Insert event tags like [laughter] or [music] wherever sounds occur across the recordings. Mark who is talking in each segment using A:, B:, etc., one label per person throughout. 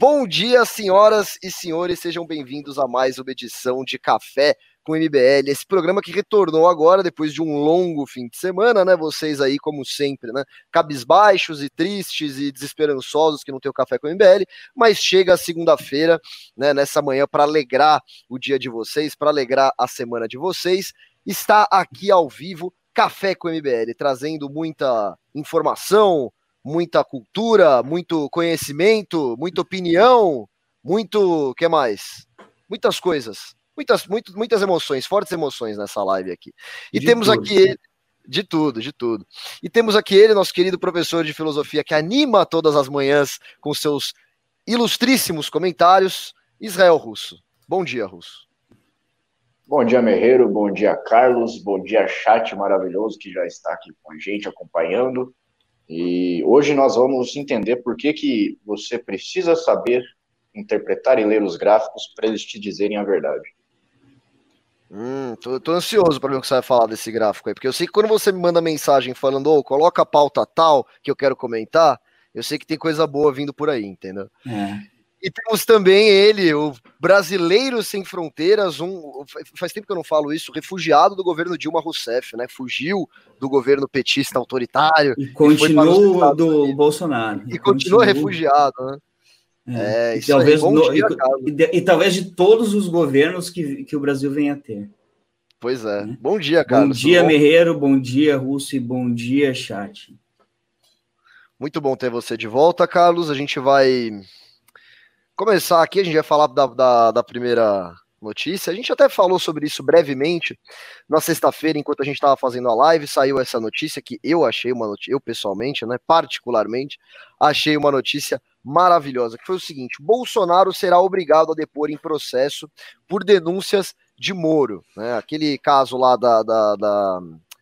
A: Bom dia, senhoras e senhores, sejam bem-vindos a mais uma edição de Café com MBL, esse programa que retornou agora depois de um longo fim de semana, né? Vocês aí, como sempre, né? Cabisbaixos e tristes e desesperançosos que não tem o Café com MBL, mas chega a segunda-feira, né? Nessa manhã para alegrar o dia de vocês, para alegrar a semana de vocês, está aqui ao vivo Café com MBL, trazendo muita informação, muita cultura, muito conhecimento, muita opinião, muito, que mais? Muitas coisas, muitas, muito, muitas emoções, fortes emoções nessa live aqui. E de temos tudo. aqui ele, de tudo, de tudo. E temos aqui ele, nosso querido professor de filosofia, que anima todas as manhãs com seus ilustríssimos comentários, Israel Russo. Bom dia, Russo.
B: Bom dia, Merreiro. Bom dia, Carlos. Bom dia, chat maravilhoso que já está aqui com a gente acompanhando. E hoje nós vamos entender por que, que você precisa saber interpretar e ler os gráficos para eles te dizerem a verdade.
A: Hum, tô, tô ansioso para ver o que você vai falar desse gráfico aí, porque eu sei que quando você me manda mensagem falando, ô, oh, coloca a pauta tal que eu quero comentar, eu sei que tem coisa boa vindo por aí, entendeu? É. E temos também ele, o brasileiro sem fronteiras, um faz tempo que eu não falo isso, refugiado do governo Dilma Rousseff, né? Fugiu do governo petista autoritário.
C: E continua do Bolsonaro.
A: E, e continua, continua refugiado, né?
C: É, é e, talvez aí, no, dia, e, e, talvez de todos os governos que, que o Brasil venha a ter.
A: Pois é. é. Bom dia, Carlos.
C: Bom dia, Merreiro. Bom dia, Russo. E bom dia, chat.
A: Muito bom ter você de volta, Carlos. A gente vai começar aqui, a gente vai falar da, da, da primeira notícia. A gente até falou sobre isso brevemente na sexta-feira, enquanto a gente estava fazendo a live, saiu essa notícia que eu achei uma notícia, eu pessoalmente, né, particularmente, achei uma notícia maravilhosa, que foi o seguinte: Bolsonaro será obrigado a depor em processo por denúncias de Moro, né? Aquele caso lá da, da, da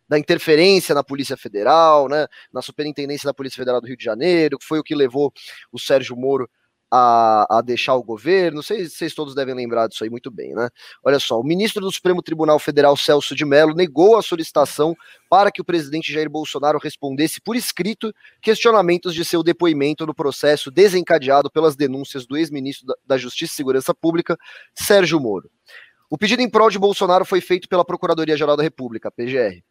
A: da interferência na Polícia Federal, né, na Superintendência da Polícia Federal do Rio de Janeiro, que foi o que levou o Sérgio Moro a, a, deixar o governo, vocês, vocês, todos devem lembrar disso aí muito bem, né? Olha só, o ministro do Supremo Tribunal Federal, Celso de Mello, negou a solicitação para que o presidente Jair Bolsonaro respondesse por escrito questionamentos de seu depoimento no processo desencadeado pelas denúncias do ex-ministro da, Justiça e Segurança Pública, Sérgio Moro. O pedido em prol de Bolsonaro foi feito pela Procuradoria-Geral da República, PGR.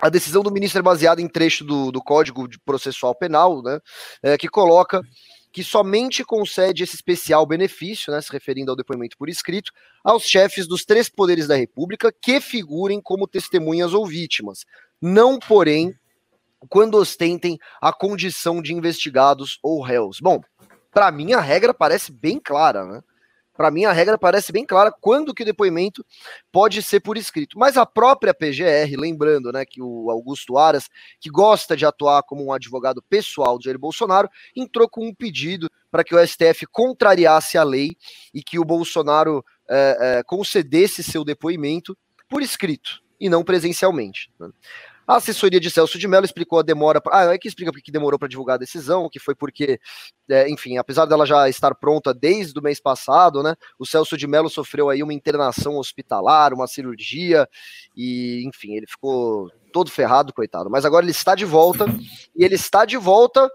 A: A decisão do ministro é baseada em trecho do, do Código Processual Penal, né, é, que coloca que somente concede esse especial benefício, né, se referindo ao depoimento por escrito, aos chefes dos três poderes da República que figurem como testemunhas ou vítimas, não, porém, quando ostentem a condição de investigados ou réus. Bom, para mim a regra parece bem clara, né? Para mim, a regra parece bem clara quando que o depoimento pode ser por escrito. Mas a própria PGR, lembrando né, que o Augusto Aras, que gosta de atuar como um advogado pessoal de Jair Bolsonaro, entrou com um pedido para que o STF contrariasse a lei e que o Bolsonaro é, é, concedesse seu depoimento por escrito e não presencialmente. A assessoria de Celso de Mello explicou a demora. Ah, é que explica porque demorou para divulgar a decisão, que foi porque, é, enfim, apesar dela já estar pronta desde o mês passado, né? O Celso de Mello sofreu aí uma internação hospitalar, uma cirurgia, e, enfim, ele ficou todo ferrado, coitado. Mas agora ele está de volta, e ele está de volta,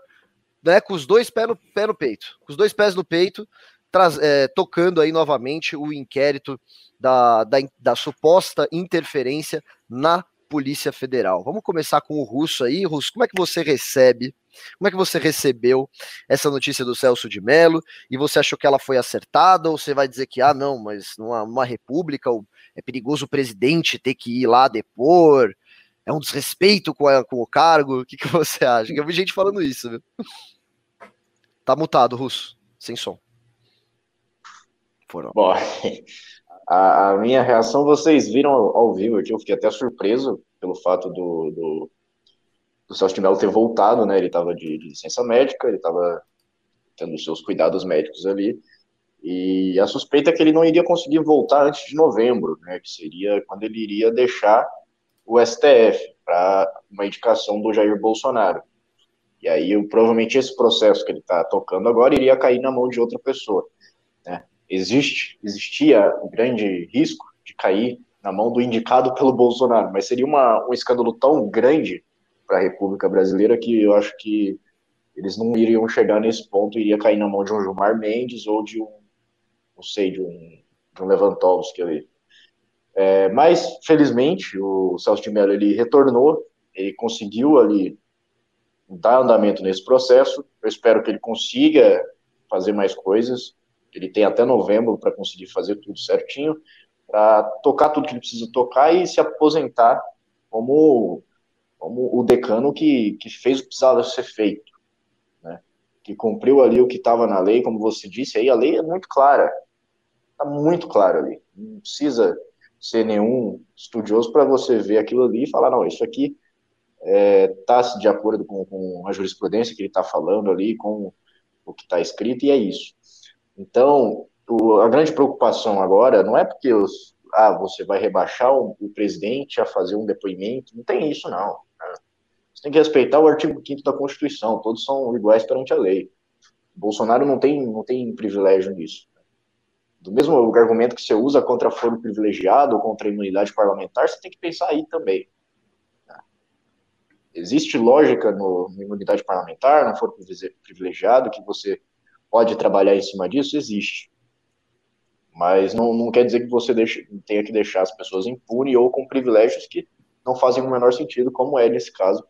A: né, com os dois pés no, pé no peito. Com os dois pés no peito, traz, é, tocando aí novamente o inquérito da, da, da suposta interferência na Polícia Federal. Vamos começar com o Russo aí. Russo, como é que você recebe, como é que você recebeu essa notícia do Celso de Mello? E você achou que ela foi acertada? Ou você vai dizer que, ah, não, mas numa, numa república é perigoso o presidente ter que ir lá depor? É um desrespeito com, a, com o cargo? O que, que você acha? Eu vi gente falando isso, viu? Tá mutado, Russo, sem som.
B: Foram. Bom, a, a, minha reação vocês viram ao, ao, vivo aqui, eu fiquei até surpreso pelo fato do, do, do Celso de Mello ter voltado, né? Ele estava de, de, licença médica, ele estava tendo seus cuidados médicos ali. E a suspeita é que ele não iria conseguir voltar antes de novembro, né? Que seria quando ele iria deixar o STF para uma indicação do Jair Bolsonaro. E aí, provavelmente, esse processo que ele está tocando agora iria cair na mão de outra pessoa. Existe, existia um grande risco de cair na mão do indicado pelo Bolsonaro, mas seria uma, um escândalo tão grande para a República Brasileira que eu acho que eles não iriam chegar nesse ponto, iria cair na mão de um Gilmar Mendes ou de um, não sei, de um, de um Lewandowski ali. É, mas, felizmente, o Celso de Mello, ele retornou, ele conseguiu ali dar andamento nesse processo, eu espero que ele consiga fazer mais coisas, ele tem até novembro para conseguir fazer tudo certinho, para tocar tudo que ele precisa tocar e se aposentar como, como o decano que, que fez o que precisava ser feito, né? que cumpriu ali o que estava na lei, como você disse, aí a lei é muito clara, está muito clara ali, não precisa ser nenhum estudioso para você ver aquilo ali e falar, não, isso aqui está é, de acordo com, com, a jurisprudência que ele está falando ali, com o que está escrito, e é isso. Então, o, a grande preocupação agora não é porque os, ah, você vai rebaixar o, o, presidente a fazer um depoimento, não tem isso, não. Né? Você tem que respeitar o artigo 5 da Constituição, todos são iguais perante a lei. Bolsonaro não tem, não tem privilégio nisso. Do mesmo argumento que você usa contra foro privilegiado ou contra a imunidade parlamentar, você tem que pensar aí também. Existe lógica no, na imunidade parlamentar, no foro privilegiado, que você pode trabalhar em cima disso? Existe. Mas não, não quer dizer que você deixe, tenha que deixar as pessoas impunes ou com privilégios que não fazem o menor sentido, como é nesse caso.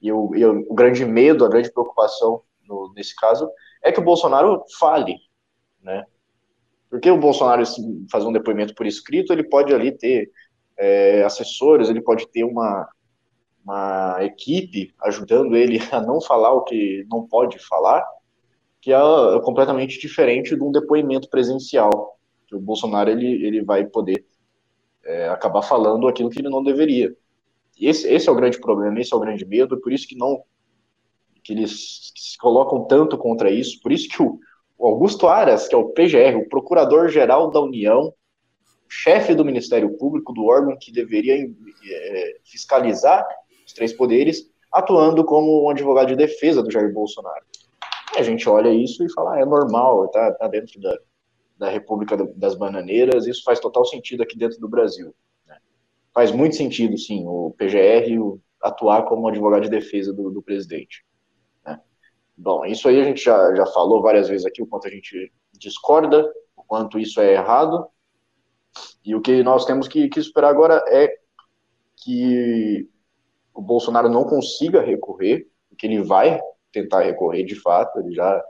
B: E o, e o grande medo, a grande preocupação no, nesse caso é que o Bolsonaro fale, né? Porque o Bolsonaro fazer um depoimento por escrito, ele pode ali ter é, assessores, ele pode ter uma, uma equipe ajudando ele [laughs] a não falar o que não pode falar, que é completamente diferente de um depoimento presencial, que o Bolsonaro ele, ele vai poder é, acabar falando aquilo que ele não deveria. Esse, esse é o grande problema, esse é o grande medo, por isso que não que eles se colocam tanto contra isso, por isso que o, o Augusto Aras, que é o PGR, o Procurador-Geral da União, chefe do Ministério Público, do órgão que deveria é, fiscalizar os três poderes, atuando como um advogado de defesa do Jair Bolsonaro. A gente olha isso e fala, ah, é normal, tá, tá dentro da, da República das Bananeiras, isso faz total sentido aqui dentro do Brasil. Né? Faz muito sentido, sim, o PGR atuar como advogado de defesa do, do presidente. Né? Bom, isso aí a gente já, já falou várias vezes aqui, o quanto a gente discorda, o quanto isso é errado, e o que nós temos que, que esperar agora é que o Bolsonaro não consiga recorrer, porque ele vai tentar recorrer de fato, ele já,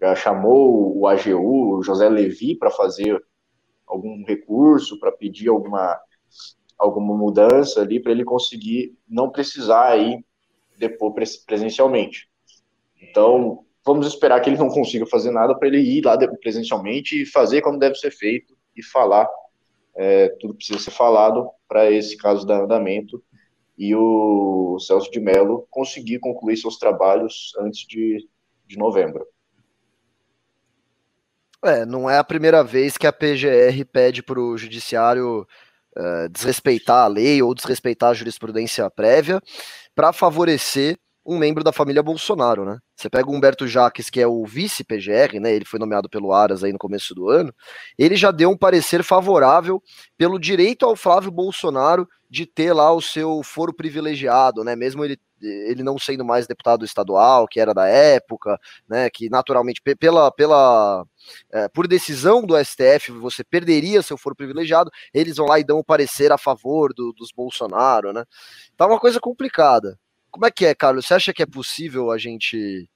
B: já chamou o AGU, o José Levi, para fazer algum recurso, para pedir alguma, alguma mudança ali, para ele conseguir não precisar aí depor presencialmente. Então, vamos esperar que ele não consiga fazer nada para ele ir lá presencialmente e fazer como deve ser feito e falar é, tudo precisa ser falado para esse caso de andamento e o Celso de Mello conseguir concluir seus trabalhos antes de, de novembro.
A: É, não é a primeira vez que a PGR pede para o judiciário uh, desrespeitar a lei ou desrespeitar a jurisprudência prévia para favorecer um membro da família Bolsonaro, né? Você pega o Humberto Jaques, que é o vice-PGR, né? Ele foi nomeado pelo Aras aí no começo do ano. Ele já deu um parecer favorável pelo direito ao Flávio Bolsonaro de ter lá o seu foro privilegiado, né? Mesmo ele, ele não sendo mais deputado estadual, que era da época, né? Que naturalmente pela pela é, por decisão do STF você perderia seu foro privilegiado. Eles vão lá e dão o parecer a favor do, dos Bolsonaro, né? Tá uma coisa complicada. Como é que é, Carlos? Você acha que é possível a gente.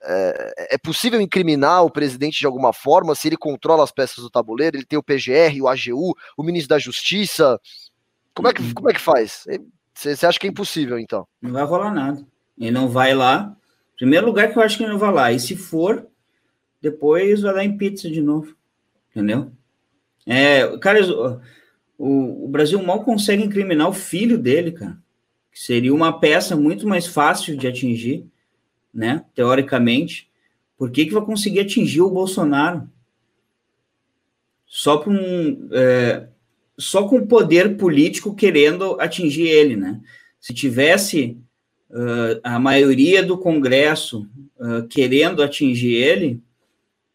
A: É, é, possível incriminar o presidente de alguma forma se ele controla as peças do tabuleiro? Ele tem o PGR, o AGU, o ministro da Justiça. Como é que, como é que faz? Você, você acha que é impossível, então?
C: Não vai rolar nada. Ele não vai lá. Primeiro lugar que eu acho que ele não vai lá. E se for, depois vai dar em pizza de novo. Entendeu? É, cara, o, o Brasil mal consegue incriminar o filho dele, cara seria uma peça muito mais fácil de atingir, né? Teoricamente, por que, que vai conseguir atingir o Bolsonaro? Só com é, só com poder político querendo atingir ele, né? Se tivesse uh, a maioria do Congresso uh, querendo atingir ele,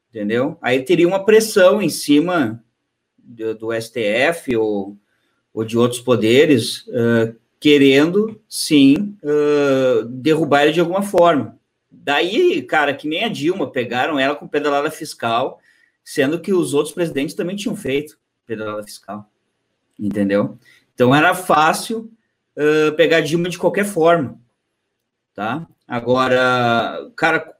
C: entendeu? Aí teria uma pressão em cima do, do STF ou, ou de outros poderes uh, querendo, sim, uh, derrubar ele de alguma forma, Daí, cara, que nem a Dilma, pegaram ela com pedalada fiscal, sendo que os outros presidentes também tinham feito pedalada fiscal. Entendeu? Então era fácil uh, pegar a Dilma de qualquer forma. Tá? Agora, cara,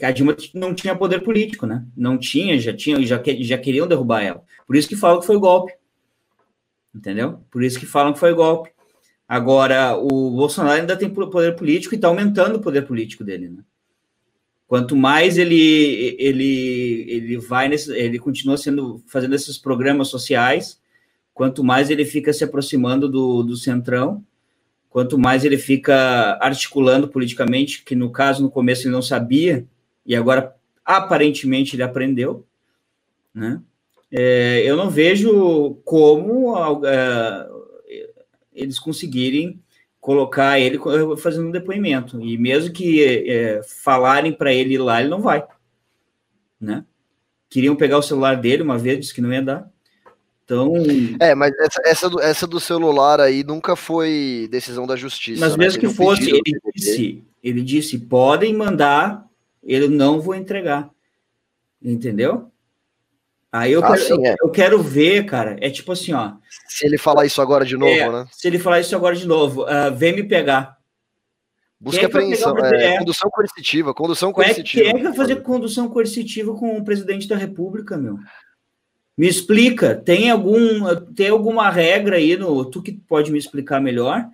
C: a Dilma não tinha poder político, né? Não tinha, já tinha, já, já queriam derrubar ela. Por isso que falam que foi golpe. Entendeu? Por isso que falam que foi golpe. Agora, o Bolsonaro ainda tem poder político e está aumentando o poder político dele, né? Quanto mais ele ele ele vai nesse, ele continua sendo fazendo esses programas sociais, quanto mais ele fica se aproximando do, do centrão, quanto mais ele fica articulando politicamente, que no caso no começo ele não sabia e agora aparentemente ele aprendeu, né? É, eu não vejo como é, eles conseguirem colocar ele fazendo um depoimento. E mesmo que é, falarem para ele ir lá, ele não vai. Né? Queriam pegar o celular dele uma vez, disse que não ia dar. Então.
A: É, mas essa, essa, do, essa do celular aí nunca foi decisão da justiça.
C: Mas né? mesmo que fosse, ele disse, ele disse: podem mandar, ele não vou entregar. Entendeu? Aí eu, ah, quero, sim, é. eu, quero ver, cara, é tipo assim, ó.
A: Se ele falar isso agora de novo, é, né?
C: Se ele falar isso agora de novo, uh, vem me pegar.
A: Busca é apreensão, é, condução coercitiva, condução coercitiva.
C: Quem é que vai fazer condução coercitiva com o presidente da República, meu? Me explica, tem algum tem alguma regra aí no, tu que pode me explicar melhor?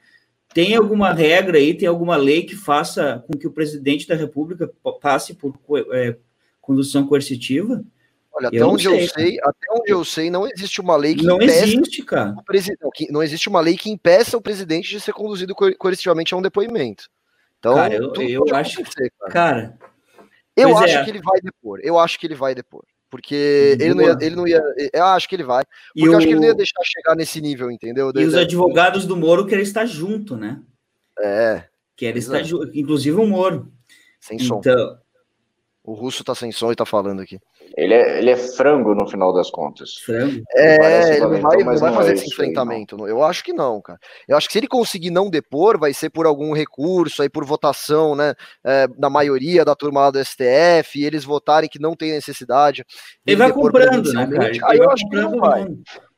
C: Tem alguma regra aí, tem alguma lei que faça com que o presidente da República passe por é, condução coercitiva?
A: Olha, até onde sei, eu sei, até onde eu sei, não existe uma lei que
C: não existe, cara.
A: O presidente, não existe uma lei que impeça o presidente de ser conduzido coercitivamente a um depoimento. Então,
C: cara, eu, eu acho, cara, cara
A: eu acho é. que ele vai depor. Eu acho que ele vai depor. Porque ele não, ia, ele não ia. Eu acho que ele vai. Porque e eu o... acho que ele não ia deixar chegar nesse nível, entendeu?
C: E os advogados do Moro querem estar junto, né?
A: É.
C: Querem estar junto, inclusive o Moro.
A: Sem som. Então... O russo tá sem som e tá falando aqui.
B: Ele é, ele é frango no final das contas.
A: Frango? É, ele não vai, não vai fazer é esse enfrentamento. Aí, eu acho que não, cara. Eu acho que se ele conseguir não depor, vai ser por algum recurso, aí por votação, né? É, da maioria da turma lá do STF, e eles votarem que não tem necessidade.
C: Ele vai comprando, né, cara? Ele aí eu acho que não vai.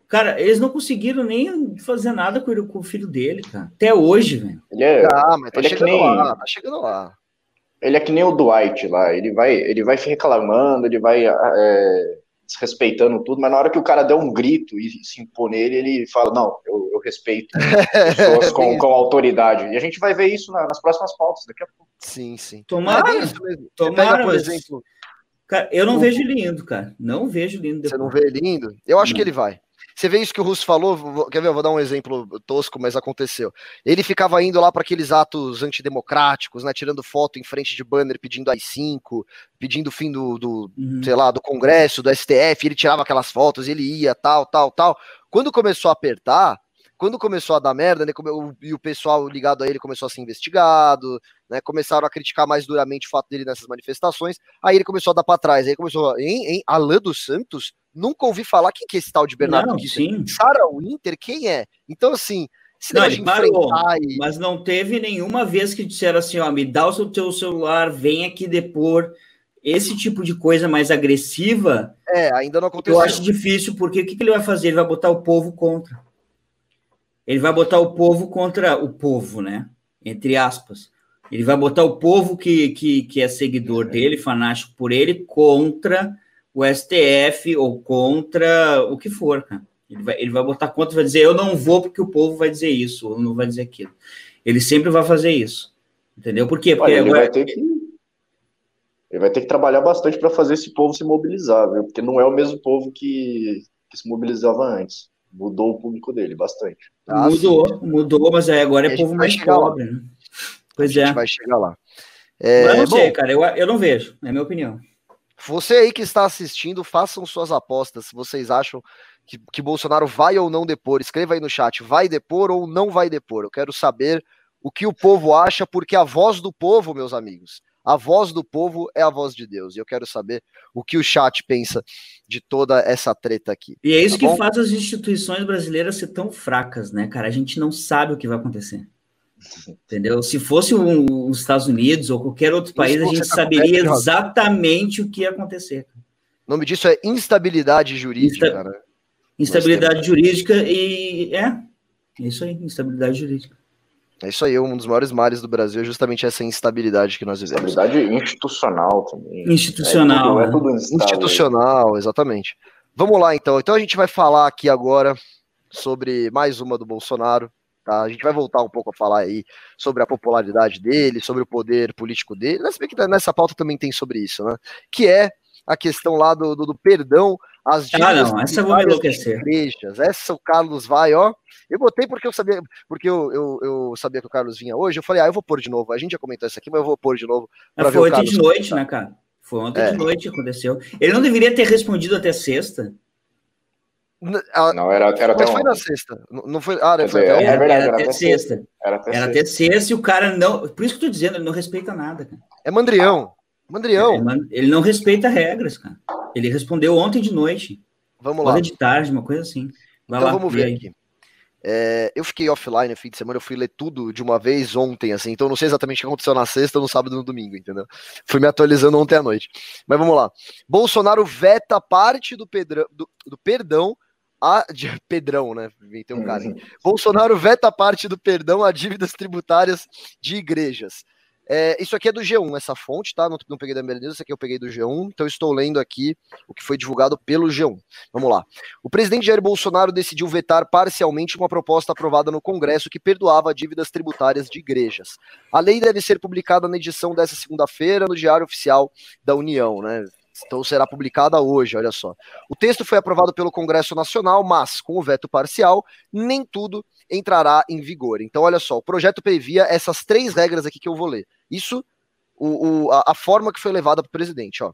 C: Cara, eles não conseguiram nem fazer nada com, o filho dele, cara. Até hoje, velho.
A: Ele é, ah, mas tá ele chegando é nem... lá, tá chegando lá
B: ele é que nem o Dwight lá, ele vai, ele vai reclamando, ele vai é, desrespeitando tudo, mas na hora que o cara der um grito e se impor nele, ele fala, não, eu, eu respeito [laughs] pessoas com, com autoridade. E a gente vai ver isso nas próximas pautas daqui a pouco.
A: Sim, sim.
C: Tomara, é tomara, por exemplo... Cara, eu não o... vejo ele indo, cara. Não vejo ele indo.
A: Depois. Você não vê ele indo? Eu acho não. que ele vai. Você vê isso que o Russo falou, quer ver? Eu vou dar um exemplo tosco, mas aconteceu. Ele ficava indo lá para aqueles atos antidemocráticos, né? Tirando foto em frente de banner pedindo AI-5, pedindo o fim do, do uhum. sei lá, do Congresso, do STF, ele tirava aquelas fotos, ele ia, tal, tal, tal. Quando começou a apertar, quando começou a dar merda, né, e o pessoal ligado a ele começou a ser investigado, né, começaram a criticar mais duramente o fato dele nessas manifestações, aí ele começou a dar para trás, aí começou, em Alain dos Santos, nunca ouvi falar, quem que é esse tal de Bernardo
C: Kissinger?
A: Sarah Winter, quem é? Então, assim,
C: se não, ele parou, e... mas não teve nenhuma vez que disseram assim, ó, me dá o seu teu celular, vem aqui depor, esse tipo de coisa mais agressiva,
A: é, ainda não aconteceu.
C: Eu acho difícil, porque o que, que ele vai fazer? Ele vai botar o povo contra. Ele vai botar o povo contra o povo, né? Entre aspas. Ele vai botar o povo que, que, que é seguidor dele, fanático por ele, contra o STF ou contra o que for, cara. Ele vai, ele vai botar contra, vai dizer, eu não vou porque o povo vai dizer isso, ou não vai dizer aquilo. Ele sempre vai fazer isso. Entendeu? Por quê? Porque
B: Olha, ele, agora... vai ter que, ele vai ter que trabalhar bastante para fazer esse povo se mobilizar, viu? Porque não é o mesmo povo que, que se mobilizava antes. Mudou o público dele bastante.
C: Ah, mudou, sim. mudou, mas é, agora é povo mais pobre, né?
A: Pois a é. vai chegar lá.
C: É, mas não bom, sei, cara, eu, eu não vejo, é a minha opinião.
A: Você aí que está assistindo, façam suas apostas. Se vocês acham que, que Bolsonaro vai ou não depor, escreva aí no chat, vai depor ou não vai depor. Eu quero saber o que o povo acha, porque a voz do povo, meus amigos, a voz do povo é a voz de Deus. E eu quero saber o que o chat pensa de toda essa treta aqui.
C: E é isso tá que bom? faz as instituições brasileiras ser tão fracas, né, cara? A gente não sabe o que vai acontecer. Entendeu? Se fosse um, os Estados Unidos ou qualquer outro país, a gente tá saberia exatamente o que ia acontecer.
A: O nome disso é instabilidade jurídica, Insta... né?
C: Instabilidade jurídica e é, é isso aí, instabilidade jurídica.
A: É isso aí, um dos maiores males do Brasil é justamente essa instabilidade que nós vivemos.
B: Instabilidade institucional também.
C: Institucional.
B: É tudo, é tudo
A: institucional, exatamente. Vamos lá então. Então a gente vai falar aqui agora sobre mais uma do Bolsonaro. Tá? A gente vai voltar um pouco a falar aí sobre a popularidade dele, sobre o poder político dele. Mas que nessa pauta também tem sobre isso, né? Que é a questão lá do, do, do perdão às
C: dívidas. Ah, não, essa eu vou enlouquecer. Igrejas.
A: Essa o Carlos vai, ó. Eu botei porque eu sabia, porque eu, eu, eu, sabia que o Carlos vinha hoje. Eu falei, ah, eu vou pôr de novo. A gente já comentou isso aqui, mas eu vou pôr de novo.
C: Pra ver foi ontem de noite, né, cara? Foi ontem é. de noite que aconteceu. Ele não deveria ter respondido até sexta.
B: Não, era, era
A: até foi na sexta. Não foi. Ah,
C: não foi até, era, verdade, era, até sexta. Era até, era sexta e o cara não. Por isso que eu tô dizendo, ele não respeita nada, cara.
A: É mandrião. Mandrião.
C: Ele, ele não respeita regras, cara. Ele respondeu ontem de noite.
A: Vamos lá.
C: de tarde, uma coisa assim.
A: Vai então lá, vamos ver aqui. É, eu fiquei offline no fim de semana, eu fui ler tudo de uma vez ontem, assim, então não sei exatamente o que aconteceu na sexta, no sábado e no domingo, entendeu? Fui me atualizando ontem à noite. Mas vamos lá. Bolsonaro veta parte do, pedrão, do, do perdão a. De, [laughs] Pedrão, né? Tem um cara. Hein? Bolsonaro veta parte do perdão a dívidas tributárias de igrejas. É, isso aqui é do G1, essa fonte, tá? Não, não peguei da News, isso aqui eu peguei do G1, então estou lendo aqui o que foi divulgado pelo G1. Vamos lá. O presidente Jair Bolsonaro decidiu vetar parcialmente uma proposta aprovada no Congresso que perdoava dívidas tributárias de igrejas. A lei deve ser publicada na edição dessa segunda-feira no Diário Oficial da União, né? Então será publicada hoje, olha só. O texto foi aprovado pelo Congresso Nacional, mas com o veto parcial, nem tudo entrará em vigor. Então, olha só, o projeto previa essas três regras aqui que eu vou ler. Isso, o, o, a, a, forma que foi levada para o presidente. Ó.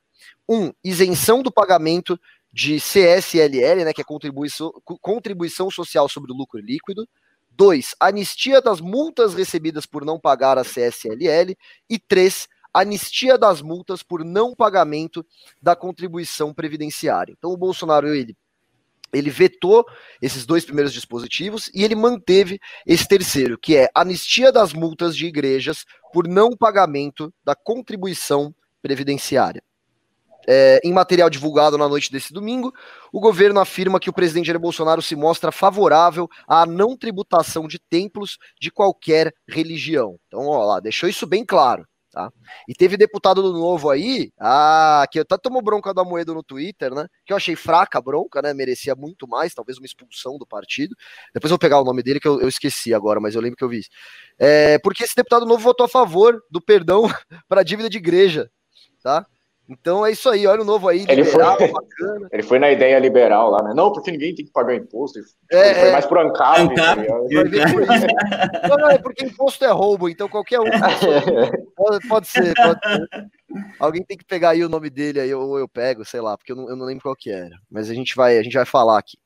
A: Um, isenção do pagamento de CSLL, né, que é contribuição, contribuição social sobre o lucro líquido. Dois, anistia das multas recebidas por não pagar a CSLL. E três, anistia das multas por não pagamento da contribuição previdenciária. Então o Bolsonaro ele ele vetou esses dois primeiros dispositivos e ele manteve esse terceiro, que é anistia das multas de igrejas por não pagamento da contribuição previdenciária. É, em material divulgado na noite desse domingo, o governo afirma que o presidente Jair Bolsonaro se mostra favorável à não tributação de templos de qualquer religião. Então, ó lá, deixou isso bem claro. Tá? E teve deputado do novo aí, ah, que até tomou bronca da Moedo no Twitter, né? Que eu achei fraca a bronca, né? Merecia muito mais, talvez uma expulsão do partido. Depois eu vou pegar o nome dele que eu, eu esqueci agora, mas eu lembro que eu vi isso. É, porque esse deputado novo votou a favor do perdão [laughs] para dívida de igreja, tá? Então é isso aí, olha o novo aí,
B: ele liberal, foi, bacana. [laughs] Ele foi na ideia liberal lá, né? Não, porque ninguém tem que pagar imposto. É, foi é. mais por ANCAP. Tá [laughs]
A: não, não, é porque imposto é roubo, então qualquer um pode, pode, ser, pode ser. Alguém tem que pegar aí o nome dele aí, ou eu pego, sei lá, porque eu não, eu não lembro qual que era. Mas a gente vai, a gente vai falar aqui.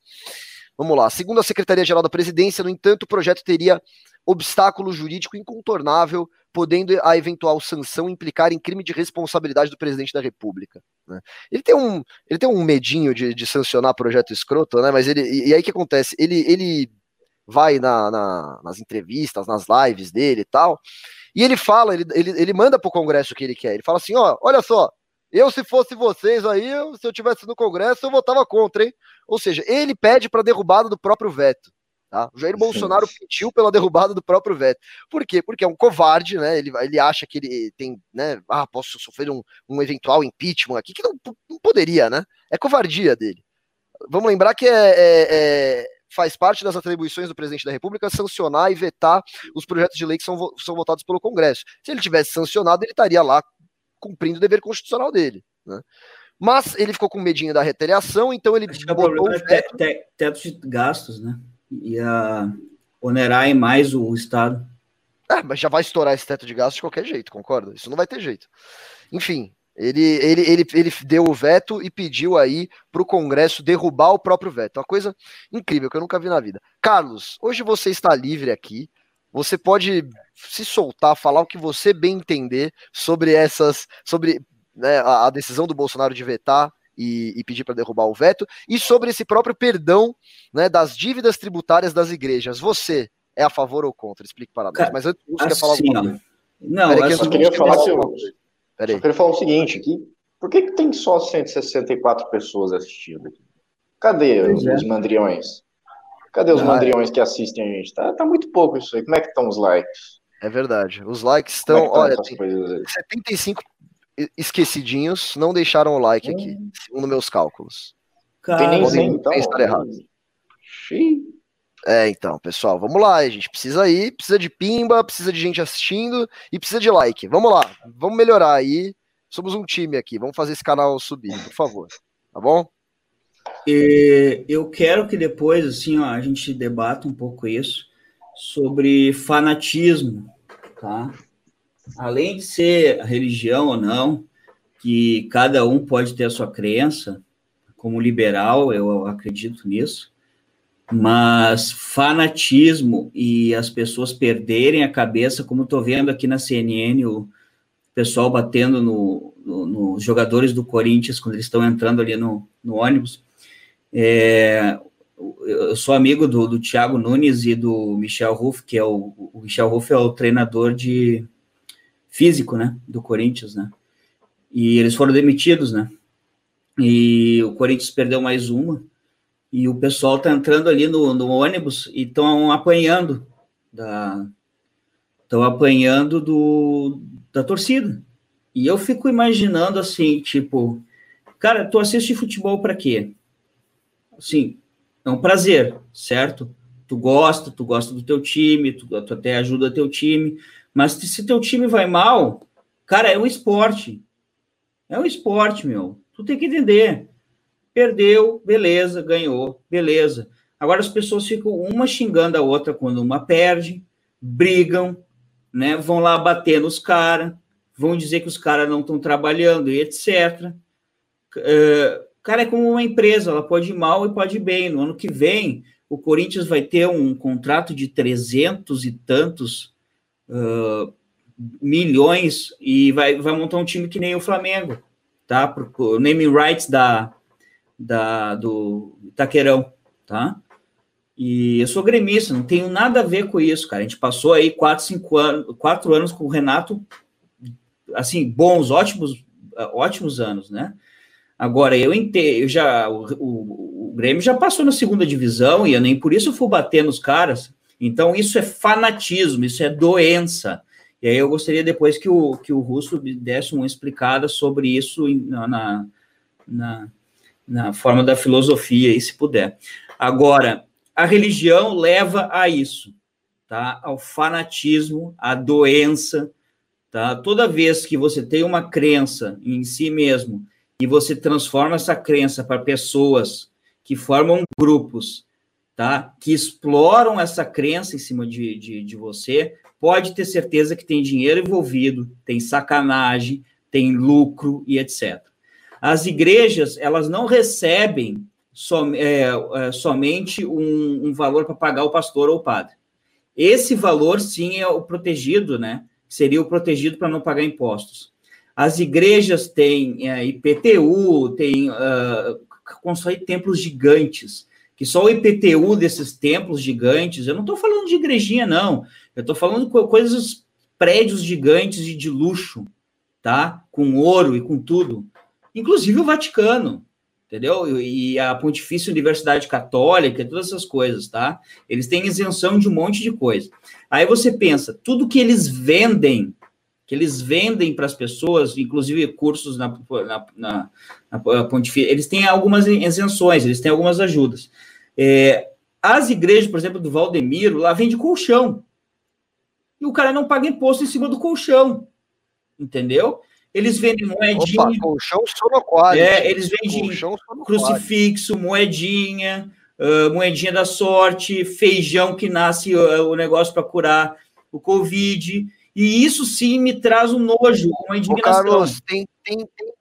A: Vamos lá. Segundo a Secretaria-Geral da Presidência, no entanto, o projeto teria obstáculo jurídico incontornável podendo a eventual sanção implicar em crime de responsabilidade do presidente da República. Né? Ele, tem um, ele tem um medinho de, de sancionar projeto escroto, né? Mas ele. E, e aí o que acontece? Ele, ele vai na, na, nas entrevistas, nas lives dele e tal, e ele fala, ele, ele, ele manda pro Congresso o que ele quer. Ele fala assim: ó, olha só, eu, se fosse vocês aí, se eu tivesse no Congresso, eu votava contra, hein? Ou seja, ele pede para derrubada do próprio veto. Tá? O Jair Bolsonaro pediu pela derrubada do próprio veto. Por quê? Porque é um covarde, né? Ele, ele acha que ele tem, né? Ah, posso sofrer um, um eventual impeachment aqui, que não, não poderia, né? É covardia dele. Vamos lembrar que é, é, é, faz parte das atribuições do presidente da República sancionar e vetar os projetos de lei que são, são votados pelo Congresso. Se ele tivesse sancionado, ele estaria lá cumprindo o dever constitucional dele. Né? Mas ele ficou com medinho da retaliação, então ele
C: Acho botou o veto. É teto de gastos, né? Ia onerar mais o Estado.
A: É, mas já vai estourar esse teto de gastos de qualquer jeito, concorda? Isso não vai ter jeito. Enfim, ele, ele, ele, ele deu o veto e pediu aí para o Congresso derrubar o próprio veto. Uma coisa incrível que eu nunca vi na vida. Carlos, hoje você está livre aqui. Você pode se soltar, falar o que você bem entender sobre essas, sobre né, a decisão do Bolsonaro de vetar e, e pedir para derrubar o veto, e sobre esse próprio perdão né, das dívidas tributárias das igrejas. Você é a favor ou contra? Explique para nós. Mas antes, você
C: quer falar alguma coisa? Não,
B: Peraí, eu só queria falar que eu, eu queria falar o seguinte aqui. Por que, que tem só 164 pessoas assistindo aqui? Cadê os, é. mandriões? Cadê os ah, mandriões que assistem a gente? Tá, tá muito pouco isso aí. Como é que estão os likes?
A: É verdade. Os likes estão, é olha, 75 esquecidinhos não deixaram o like hum. aqui, segundo meus cálculos.
B: Cara, tem nem 100, então. Estar errado.
A: É, então, pessoal, vamos lá, a gente precisa ir, precisa de pimba, precisa de gente assistindo e precisa de like. Vamos lá, vamos melhorar aí. Somos um time aqui, vamos fazer esse canal subir, por favor. Tá bom?
C: E eu quero que depois, assim, ó, a gente debata um pouco isso sobre fanatismo, tá? Além de ser religião ou não, que cada um pode ter a sua crença, como liberal, eu acredito nisso, mas fanatismo e as pessoas perderem a cabeça, como estou vendo aqui na CNN, o pessoal batendo nos no, no jogadores do Corinthians quando eles estão entrando ali no, no ônibus. É, eu sou amigo do, do Thiago Nunes e do Michel Ruff, que é o, o Michel Ruff é o treinador de físico, né, do Corinthians, né? E eles foram demitidos, né? E o Corinthians perdeu mais uma e o pessoal tá entrando ali no, no ônibus e estão apanhando da estão apanhando do da torcida. E eu fico imaginando assim, tipo, cara, tu assiste futebol para quê? Assim, é um prazer, certo? Tu gosta, tu gosta do teu time, tu, tu até ajuda teu time, mas se teu time vai mal, cara, é um esporte. É um esporte, meu. Tu tem que entender. Perdeu, beleza, ganhou, beleza. Agora as pessoas ficam uma xingando a outra quando uma perde, brigam, né? Vão lá bater nos caras, vão dizer que os caras não estão trabalhando e etc. Uh, cara, é como uma empresa, ela pode ir mal e pode ir bem. No ano que vem, o Corinthians vai ter um contrato de trezentos e tantos milhões e vai, vai montar um time que nem o Flamengo, tá? Porque o naming rights da, da, do Itaquerão, tá? E eu sou gremista, não tenho nada a ver com isso, cara. A gente passou aí quatro, cinco anos, quatro anos com o Renato, assim, bons, ótimos, ótimos anos, né? Agora, eu entendo, já, o, o, o, Grêmio já passou na segunda divisão e eu nem por isso fui bater nos caras. Então, isso é fanatismo, isso é doença. E aí eu gostaria depois que o, que o Russo desse uma explicada sobre isso na, na, na forma da filosofia, aí, se puder. Agora, a religião leva a isso, tá? Ao fanatismo, à doença, tá? Toda vez que você tem uma crença em si mesmo e você transforma essa crença para pessoas que formam grupos, tá? Que exploram essa crença em cima de, de, de você, pode ter certeza que tem dinheiro envolvido, tem sacanagem, tem lucro e etc. As igrejas, elas não recebem som, é, é, somente um, um valor para pagar o pastor ou o padre. Esse valor, sim, é o protegido, né? Seria o protegido para não pagar impostos. As igrejas têm é, IPTU, têm, uh, templos gigantes, que só o IPTU desses templos gigantes, eu não estou falando de igrejinha, não. Eu estou falando de coisas, prédios gigantes e de luxo, tá? Com ouro e com tudo inclusive o Vaticano, entendeu? E a Pontifícia Universidade Católica, todas essas coisas, tá? Eles têm isenção de um monte de coisa. Aí você pensa, tudo que eles vendem, que eles vendem para as pessoas, inclusive cursos na, na, na, na Pontifícia, eles têm algumas isenções, eles têm algumas ajudas. É, as igrejas, por exemplo, do Valdemiro, lá vende colchão. E o cara não paga imposto em cima do colchão, entendeu? Eles vendem moedinha. Opa,
A: colchão sonoquário.
C: É, eles vendem crucifixo, moedinha, uh, moedinha da sorte, feijão que nasce uh, o negócio para curar o Covid. E isso sim me traz um nojo, uma indignação. Ô, Carlos,
A: tem, tem, tem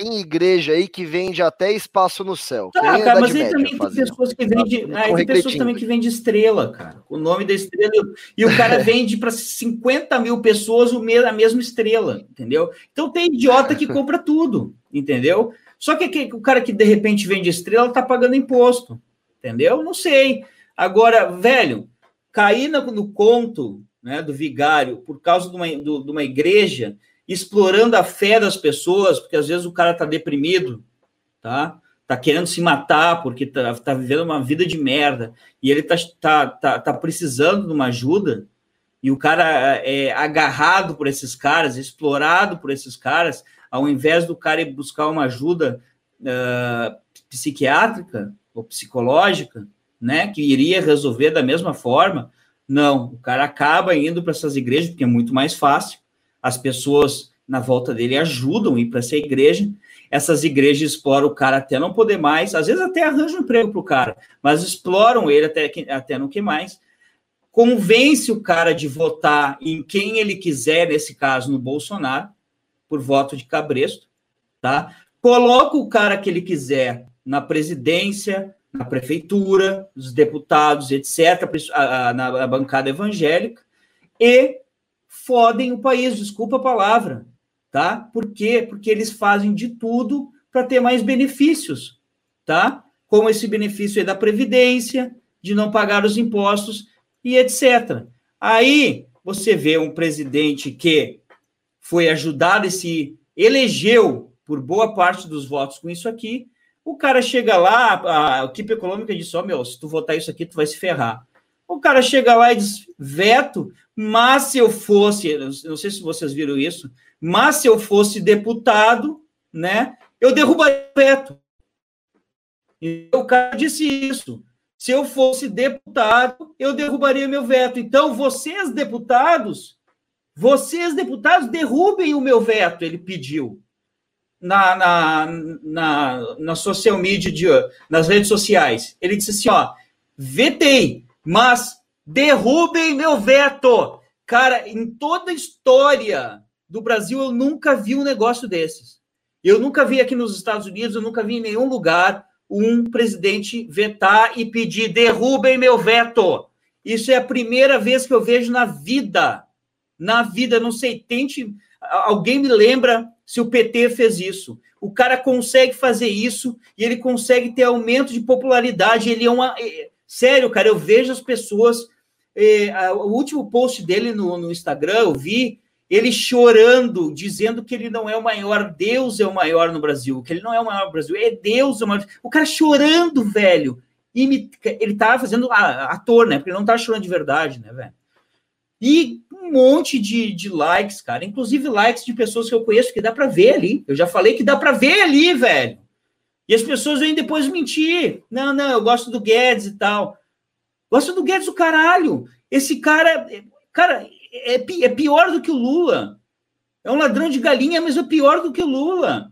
A: tem igreja aí que vende até espaço no céu.
C: Tá, cara, mas aí também tem pessoas que vendem. Ah, tem pessoas também que vendem estrela, cara. O nome da estrela. E o [laughs] cara vende para 50 mil pessoas a mesma estrela, entendeu? Então tem idiota que compra tudo, entendeu? Só que o cara que de repente vende estrela tá pagando imposto, entendeu? Não sei. Agora, velho, cair no, no conto né, do vigário por causa de uma, do, de uma igreja explorando a fé das pessoas, porque às vezes o cara está deprimido, tá? Tá querendo se matar porque tá, tá vivendo uma vida de merda e ele tá, tá, tá, tá precisando de uma ajuda e o cara é agarrado por esses caras, explorado por esses caras, ao invés do cara ir buscar uma ajuda uh, psiquiátrica ou psicológica, né, que iria resolver da mesma forma, não, o cara acaba indo para essas igrejas porque é muito mais fácil. As pessoas na volta dele ajudam a ir para essa igreja. Essas igrejas exploram o cara até não poder mais, às vezes até arranjam um emprego para o cara, mas exploram ele até, até não que mais. Convence o cara de votar em quem ele quiser, nesse caso no Bolsonaro, por voto de cabresto, tá? Coloca o cara que ele quiser na presidência, na prefeitura, os deputados, etc., na bancada evangélica, e fodem o país, desculpa a palavra, tá? Por quê? Porque eles fazem de tudo para ter mais benefícios, tá? Como esse benefício é da previdência, de não pagar os impostos e etc. Aí você vê um presidente que foi ajudado e se elegeu por boa parte dos votos com isso aqui, o cara chega lá, a equipe econômica diz: Ó, oh, meu, se tu votar isso aqui, tu vai se ferrar. O cara chega lá e diz: veto, mas se eu fosse, não sei se vocês viram isso, mas se eu fosse deputado, né, eu derrubaria o veto. E o cara disse isso. Se eu fosse deputado, eu derrubaria meu veto. Então, vocês, deputados, vocês, deputados, derrubem o meu veto, ele pediu na, na, na, na social media, de, nas redes sociais. Ele disse assim: ó, vetei, mas derrubem meu veto. Cara, em toda a história do Brasil, eu nunca vi um negócio desses. Eu nunca vi aqui nos Estados Unidos, eu nunca vi em nenhum lugar um presidente vetar e pedir derrubem meu veto. Isso é a primeira vez que eu vejo na vida. Na vida, não sei, tente. Alguém me lembra se o PT fez isso. O cara consegue fazer isso e ele consegue ter aumento de popularidade. Ele é uma. É, sério, cara, eu vejo as pessoas. É, o último post dele no, no Instagram, eu vi ele chorando, dizendo que ele não é o maior, Deus é o maior no Brasil, que ele não é o maior no Brasil, é Deus o maior. O cara chorando, velho. Ele tava fazendo ator, né? Porque ele não tá chorando de verdade, né, velho? E um monte de, de likes, cara. Inclusive likes de pessoas que eu conheço, que dá para ver ali. Eu já falei que dá para ver ali, velho. E as pessoas vêm depois mentir. Não, não, eu gosto do Guedes e tal. Gosto do Guedes o caralho. Esse cara, cara, é, é pior do que o Lula. É um ladrão de galinha, mas é pior do que o Lula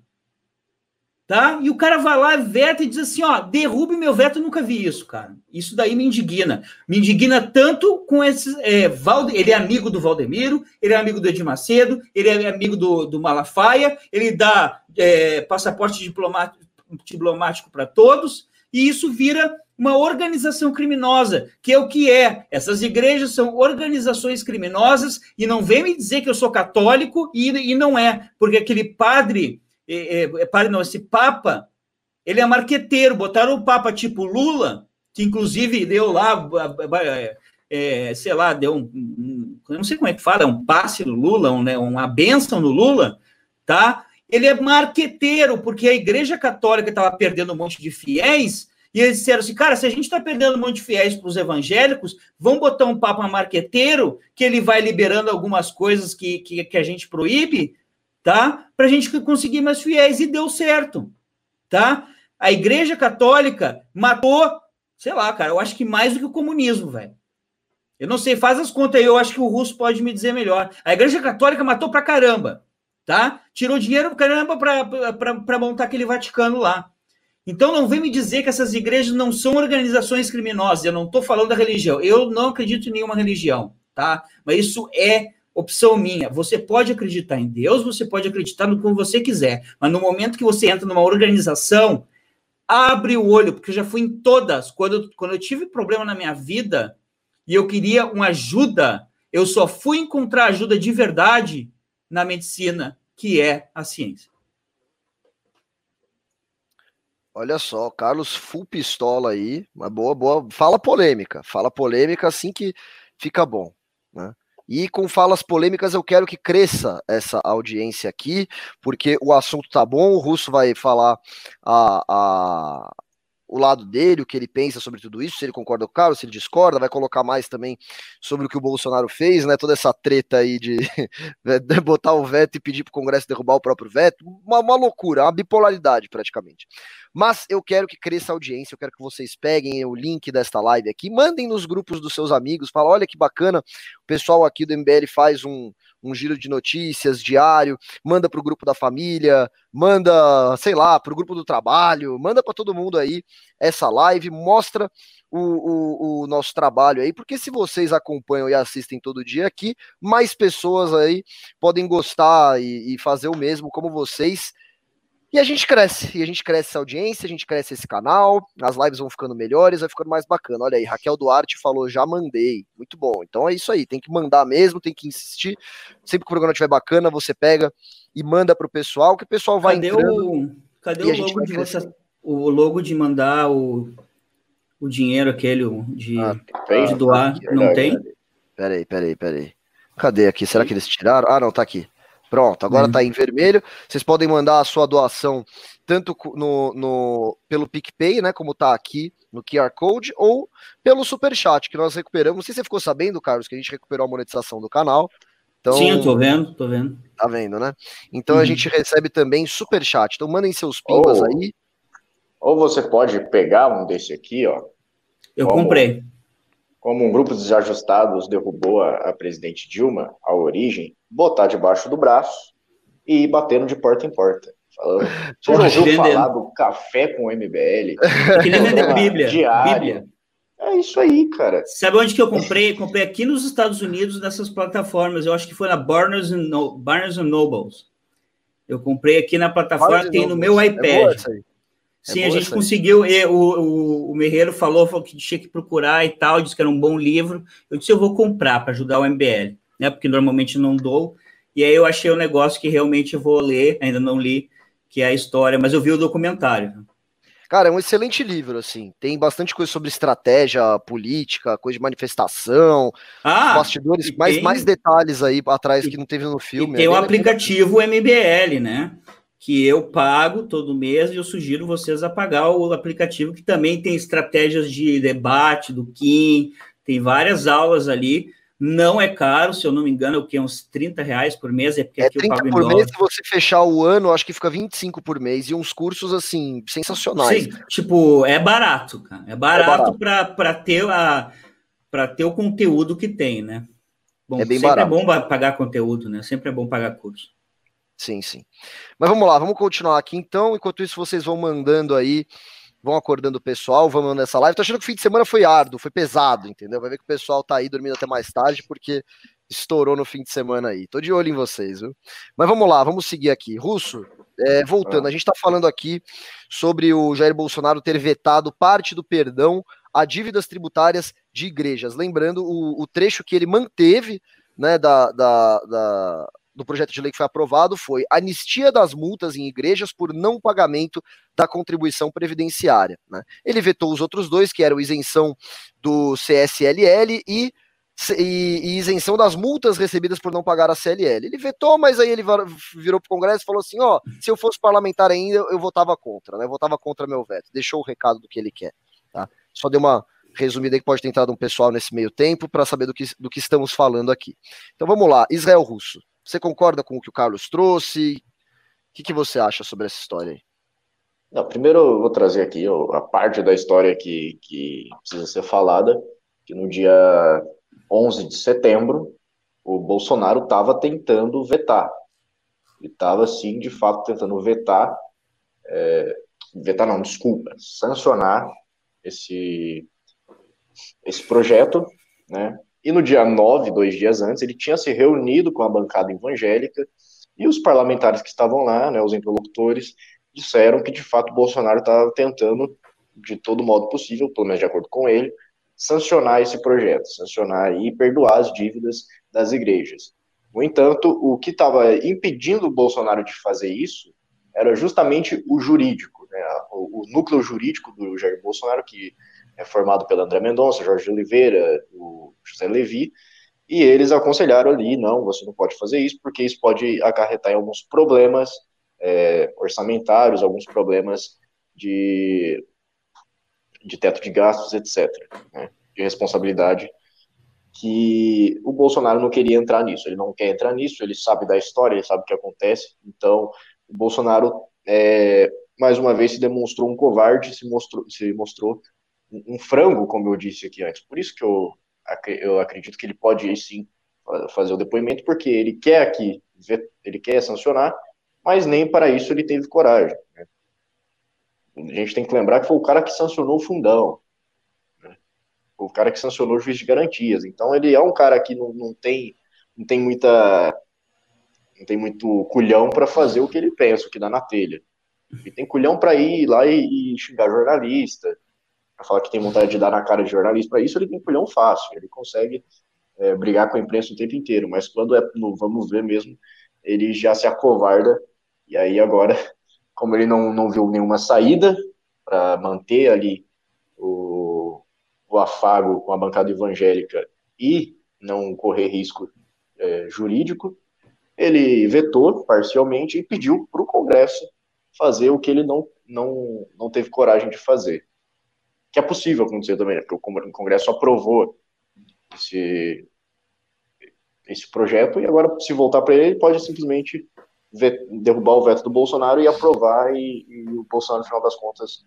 C: tá? E o cara vai lá, veta e diz assim, ó, derrube meu veto, nunca vi isso, cara. Isso daí me indigna. Me indigna tanto com esses... É, Valde, ele é amigo do Valdemiro, ele é amigo do Edir Macedo, ele é amigo do, do Malafaia, ele dá é, passaporte diplomático, diplomático para todos, e isso vira uma organização criminosa, que é o que é. Essas igrejas são organizações criminosas, e não vem me dizer que eu sou católico, e, e não é, porque aquele padre é, é, padre não, esse Papa, ele é marqueteiro, botaram o Papa tipo Lula, que inclusive deu lá, é, sei lá, deu um, um, não sei como é que fala, um passe no Lula, um, né, uma benção no Lula, tá? Ele é marqueteiro, porque a Igreja Católica estava perdendo um monte de fiéis, e eles disseram assim, cara, se a gente está perdendo um monte de fiéis para os evangélicos, vamos botar um papa marqueteiro, que ele vai liberando algumas coisas que, que, que a gente proíbe, tá? Para a gente conseguir mais fiéis e deu certo, tá? A Igreja Católica matou, sei lá, cara, eu acho que mais do que o comunismo, velho. Eu não sei, faz as contas aí, eu acho que o russo pode me dizer melhor. A Igreja Católica matou pra caramba, tá? Tirou dinheiro pra caramba para montar aquele Vaticano lá. Então não vem me dizer que essas igrejas não são organizações criminosas. Eu não estou falando da religião. Eu não acredito em nenhuma religião, tá? Mas isso é opção minha. Você pode acreditar em Deus, você pode acreditar no que você quiser, mas no momento que você entra numa organização, abre o olho, porque eu já fui em todas. Quando, quando eu tive problema na minha vida e eu queria uma ajuda, eu só fui encontrar ajuda de verdade na medicina, que é a ciência.
A: Olha só, Carlos full pistola aí, uma boa, boa. Fala polêmica, fala polêmica assim que fica bom? E com falas polêmicas eu quero que cresça essa audiência aqui, porque o assunto tá bom, o Russo vai falar a, a, o lado dele, o que ele pensa sobre tudo isso, se ele concorda com o Carlos, se ele discorda, vai colocar mais também sobre o que o Bolsonaro fez, né? Toda essa treta aí de [laughs] botar o veto e pedir para o Congresso derrubar o próprio veto, uma, uma loucura, uma bipolaridade praticamente. Mas eu quero que cresça a audiência, eu quero que vocês peguem o link desta live aqui, mandem nos grupos dos seus amigos, fala, olha que bacana, o pessoal aqui do MBL faz um, um giro de notícias diário, manda para o grupo da família, manda, sei lá, para o grupo do trabalho, manda para todo mundo aí essa live, mostra o, o, o, nosso trabalho aí, porque se vocês acompanham e assistem todo dia aqui, mais pessoas aí podem gostar e, e fazer o mesmo como vocês. E a gente cresce, e a gente cresce essa audiência, a gente cresce esse canal, as lives vão ficando melhores, vai ficando mais bacana. Olha aí, Raquel Duarte falou, já mandei. Muito bom. Então é isso aí, tem que mandar mesmo, tem que insistir. Sempre que o programa estiver bacana, você pega e manda pro pessoal, que o pessoal vai
C: cadê
A: entrando.
C: O, cadê o logo de você, o logo de mandar o, o dinheiro aquele de, ah, de doar? Aqui, não tem?
A: Peraí, peraí, peraí. Cadê aqui? Será que eles tiraram? Ah, não, tá aqui. Pronto, agora está uhum. em vermelho. Vocês podem mandar a sua doação tanto no, no pelo PicPay, né, como está aqui no QR Code, ou pelo Super Chat que nós recuperamos. Não sei se você ficou sabendo, Carlos, que a gente recuperou a monetização do canal.
C: Então, Sim, eu tô vendo, tô vendo.
A: Tá vendo, né? Então uhum. a gente recebe também Super Chat. Então mandem seus pimbas
B: ou,
A: aí.
B: Ou você pode pegar um desse aqui, ó.
C: Eu como, comprei.
B: Como um grupo de desajustados derrubou a, a presidente Dilma, a origem, botar debaixo do braço e ir batendo de porta em porta. Falando, [laughs] você já ouviu falar do café com o MBL? [laughs]
C: Que nem vender Bíblia.
B: Diário. Bíblia. É isso aí, cara.
C: Sabe onde que eu comprei? Comprei aqui nos Estados Unidos, nessas plataformas. Eu acho que foi na Barnes and, no Barnes and Nobles. Eu comprei aqui na plataforma, Barnes tem no meu iPad. É Sim, é a gente conseguiu. E, o, o, o Merreiro falou, falou, que tinha que procurar e tal, disse que era um bom livro. Eu disse, eu vou comprar para ajudar o MBL né? Porque normalmente não dou. E aí eu achei um negócio que realmente vou ler, ainda não li, que é a história, mas eu vi o documentário.
A: Cara, é um excelente livro, assim. Tem bastante coisa sobre estratégia política, coisa de manifestação, ah, bastidores, mais, tem... mais detalhes aí atrás que não teve no filme.
C: E tem é o aplicativo MBL, né? Que eu pago todo mês e eu sugiro vocês a pagar o aplicativo, que também tem estratégias de debate do Kim, tem várias aulas ali não é caro, se eu não me engano, é o que? Uns 30 reais por mês?
A: É, porque é 30 por mês, se você fechar o ano, acho que fica 25 por mês, e uns cursos, assim, sensacionais. Sim,
C: tipo, é barato, cara. É barato, é para ter a para ter o conteúdo que tem, né? Bom, é bem sempre é barato. é bom pagar conteúdo, né? Sempre é bom pagar curso.
A: Sim, sim. Mas vamos lá, vamos continuar aqui então. Enquanto isso, vocês vão mandando aí vão acordando o pessoal, vamos nessa live. Tô achando que o fim de semana foi árduo, foi pesado, entendeu? Vai ver que o pessoal tá aí dormindo até mais tarde, porque estourou no fim de semana aí. Tô de olho em vocês, viu? Mas vamos lá, vamos seguir aqui. Russo, é, voltando, a gente tá falando aqui sobre o Jair Bolsonaro ter vetado parte do perdão a dívidas tributárias de igrejas. Lembrando o, o trecho que ele manteve, né, da, da, da do projeto de lei que foi aprovado foi anistia das multas em igrejas por não pagamento da contribuição previdenciária. Né? Ele vetou os outros dois, que eram isenção do CSLL e, e, e isenção das multas recebidas por não pagar a CLL. Ele vetou, mas aí ele virou para o Congresso e falou assim: ó, se eu fosse parlamentar ainda, eu votava contra, né? Eu votava contra meu veto. Deixou o recado do que ele quer. Tá? Só deu uma resumida aí que pode ter entrado um pessoal nesse meio tempo para saber do que, do que estamos falando aqui. Então vamos lá, Israel Russo. Você concorda com o que o Carlos trouxe? O que, que você acha sobre essa história aí?
B: Não, primeiro eu vou trazer aqui a parte da história que, que precisa ser falada, que no dia 11 de setembro, o Bolsonaro estava tentando vetar. Ele estava, sim, de fato, tentando vetar, é, vetar não, desculpa, sancionar esse, esse projeto, né, e no dia 9, dois dias antes, ele tinha se reunido com a bancada evangélica e os parlamentares que estavam lá, né, os interlocutores, disseram que de fato Bolsonaro estava tentando, de todo modo possível, pelo menos de acordo com ele, sancionar esse projeto, sancionar e perdoar as dívidas das igrejas. No entanto, o que estava impedindo o Bolsonaro de fazer isso era justamente o jurídico. Né? o, o, núcleo jurídico do Jair Bolsonaro, que é formado pelo André Mendonça, Jorge Oliveira, o José Levi, e eles aconselharam ali, não, você não pode fazer isso, porque isso pode acarretar em alguns problemas é, orçamentários, alguns problemas de, de teto de gastos, etc., né, de responsabilidade, que o Bolsonaro não queria entrar nisso, ele não quer entrar nisso, ele sabe da história, ele sabe o que acontece, então o Bolsonaro, é, mais uma vez, se demonstrou um covarde, se mostrou, se mostrou um frango, como eu disse aqui antes, por isso que eu, eu acredito que ele pode sim fazer o depoimento, porque ele quer aqui, ele quer sancionar, mas nem para isso ele teve coragem. Né? A gente tem que lembrar que foi o cara que sancionou o fundão, né? o cara que sancionou o juiz de garantias. Então ele é um cara que não, não tem não tem muita não tem muito culhão para fazer o que ele pensa, o que dá na telha. Ele tem culhão para ir lá e, e xingar jornalista, para falar que tem vontade de dar na cara de jornalista. Para isso ele tem culhão fácil, ele consegue é, brigar com a imprensa o tempo inteiro. Mas quando é no vamos ver mesmo, ele já se acovarda e aí agora, [laughs] como ele não, não viu nenhuma saída para manter ali o, o afago com a bancada evangélica e não correr risco é, jurídico, ele vetou parcialmente e pediu para o Congresso fazer o que ele não, não, não teve coragem de fazer. Que é possível acontecer também, né? porque o Congresso aprovou esse, esse projeto e agora, se voltar para ele, ele pode simplesmente derrubar o veto do Bolsonaro e aprovar, e, e, o Bolsonaro, no final das contas,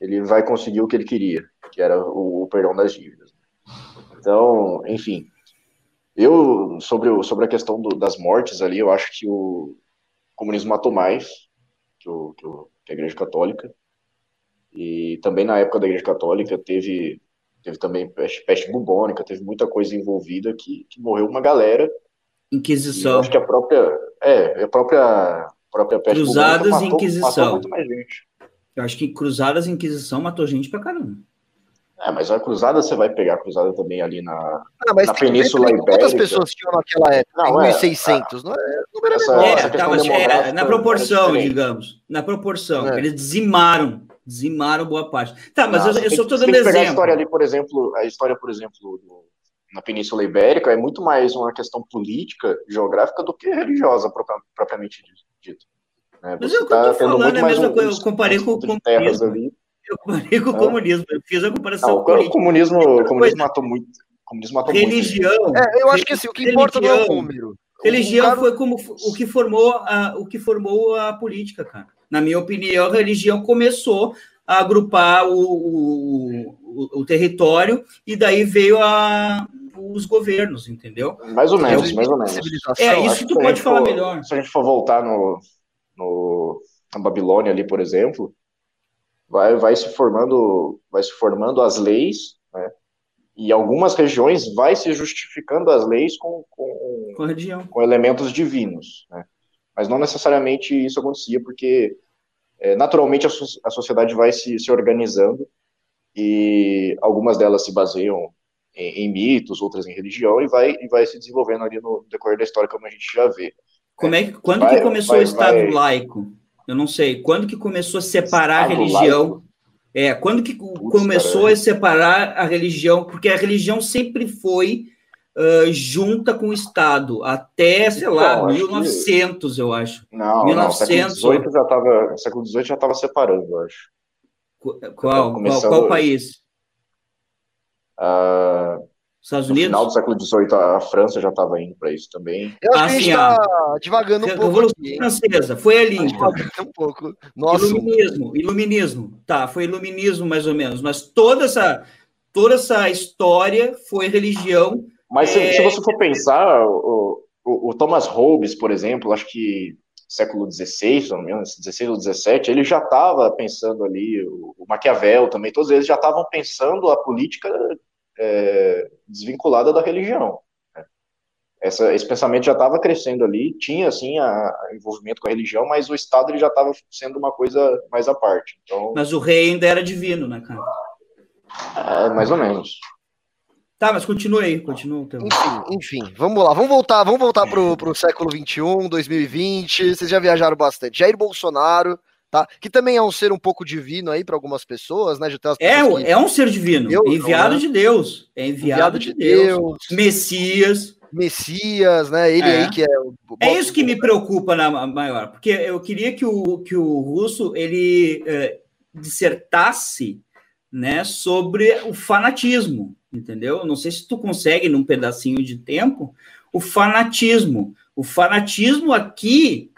B: ele vai conseguir o que ele queria, que era o, o perdão das dívidas. Então, enfim, eu, sobre, o, sobre a questão do, das mortes ali, eu acho que o comunismo matou mais que, o, que, o, que a Igreja Católica, e também na época da Igreja Católica teve, teve também peste, peste bubônica, teve muita coisa envolvida que, que morreu uma galera.
C: Inquisição.
B: acho que a própria, é, a própria, própria
C: peste Cruzadas matou, e Inquisição. Matou muito mais gente. Eu acho que Cruzadas e Inquisição matou gente pra caramba.
B: É, mas a cruzada você vai pegar a cruzada também ali na, ah, na Península Ibérica.
A: Quantas pessoas tinham naquela época? Não, em 1600, é, não é? Número
C: essa, é, essa tava, era, na proporção, digamos. Na proporção. É. Eles dizimaram, dizimaram boa parte. Tá, mas eu, eu só estou dando exemplo. Pegar
B: a história ali, por exemplo, a história, por exemplo, do, na Península Ibérica é muito mais uma questão política, geográfica, do que religiosa, propriamente dito.
C: É, mas é o que eu tô falando, é a mesma um, coisa. Eu comparei com, com terras ali. Eu comparei com o comunismo, eu fiz a comparação não,
B: O comunismo, o comunismo matou muito. O comunismo matou
C: religião.
B: Muito.
A: É, eu acho que assim, o que religião, importa não é o número.
C: Religião cara... foi como o que formou a, o que formou a política, cara. Na minha opinião, a religião começou a agrupar o, o, o, o território e daí veio a, os governos, entendeu?
B: Mais ou menos, mais ou menos.
C: É, isso tu pode falar
B: for,
C: melhor.
B: Se a gente for voltar no, no, na Babilônia ali, por exemplo, vai, vai se formando vai se formando as leis, né? E algumas regiões vai se justificando as leis com, com,
C: com,
B: com elementos divinos, né? Mas não necessariamente isso acontecia, porque é, naturalmente a, so, a, sociedade vai se, se organizando e algumas delas se baseiam em, em, mitos, outras em religião e vai, e vai se desenvolvendo ali no decorrer da história, como a gente já vê.
C: Como é que, quando vai, que começou vai, o Estado vai... laico? Eu não sei. Quando que começou a separar a religião? Laico. É, quando que Putz, começou cara. a separar a religião? Porque a religião sempre foi uh, junta com o Estado, até, sei lá, 1900, que... eu acho.
B: Não, 1900. não, século XVIII já estava, século XVIII já estava separando, eu acho.
C: Qual, qual, qual país?
B: Uh,
C: Estados Unidos?
B: No final do século XVIII, a França já estava indo para isso também.
A: Eu acho ah, que a gente está ah, devagando um pouco. Revolução aqui.
C: Francesa, foi ali. Então.
A: Um pouco.
C: Nossa. Iluminismo, iluminismo. Tá, foi iluminismo mais ou menos. Mas toda essa, toda essa história foi religião.
B: Mas se, é... se você for pensar, o, o, o, Thomas Hobbes, por exemplo, acho que século XVI, se não me engano, 16 ou 17, ele já estava pensando ali, o, o Maquiavel também, todos eles já estavam pensando a política é, desvinculada da religião. Né? Essa, esse pensamento já estava crescendo ali, tinha assim a, a, envolvimento com a religião, mas o Estado ele já estava sendo uma coisa mais à parte. Então,
C: mas o rei ainda era divino, né, cara?
B: É, mais ou menos.
C: Tá, mas continue aí, continua. Então.
A: Enfim, enfim, vamos lá, vamos voltar, vamos voltar pro, pro século XXI, 2020. Vocês já viajaram bastante. Jair Bolsonaro, tá? Que também é um ser um pouco divino aí para algumas pessoas, né?
C: é, que... é um ser divino, Deus, enviado não, né? de Deus, é enviado, enviado de, de Deus. Deus. Messias.
A: Messias, né? Ele é. aí que é o...
C: É isso que me preocupa na maior, porque eu queria que o, que o russo ele é, dissertasse né, sobre o fanatismo, entendeu? Não sei se tu consegue num pedacinho de tempo o fanatismo. O fanatismo aqui,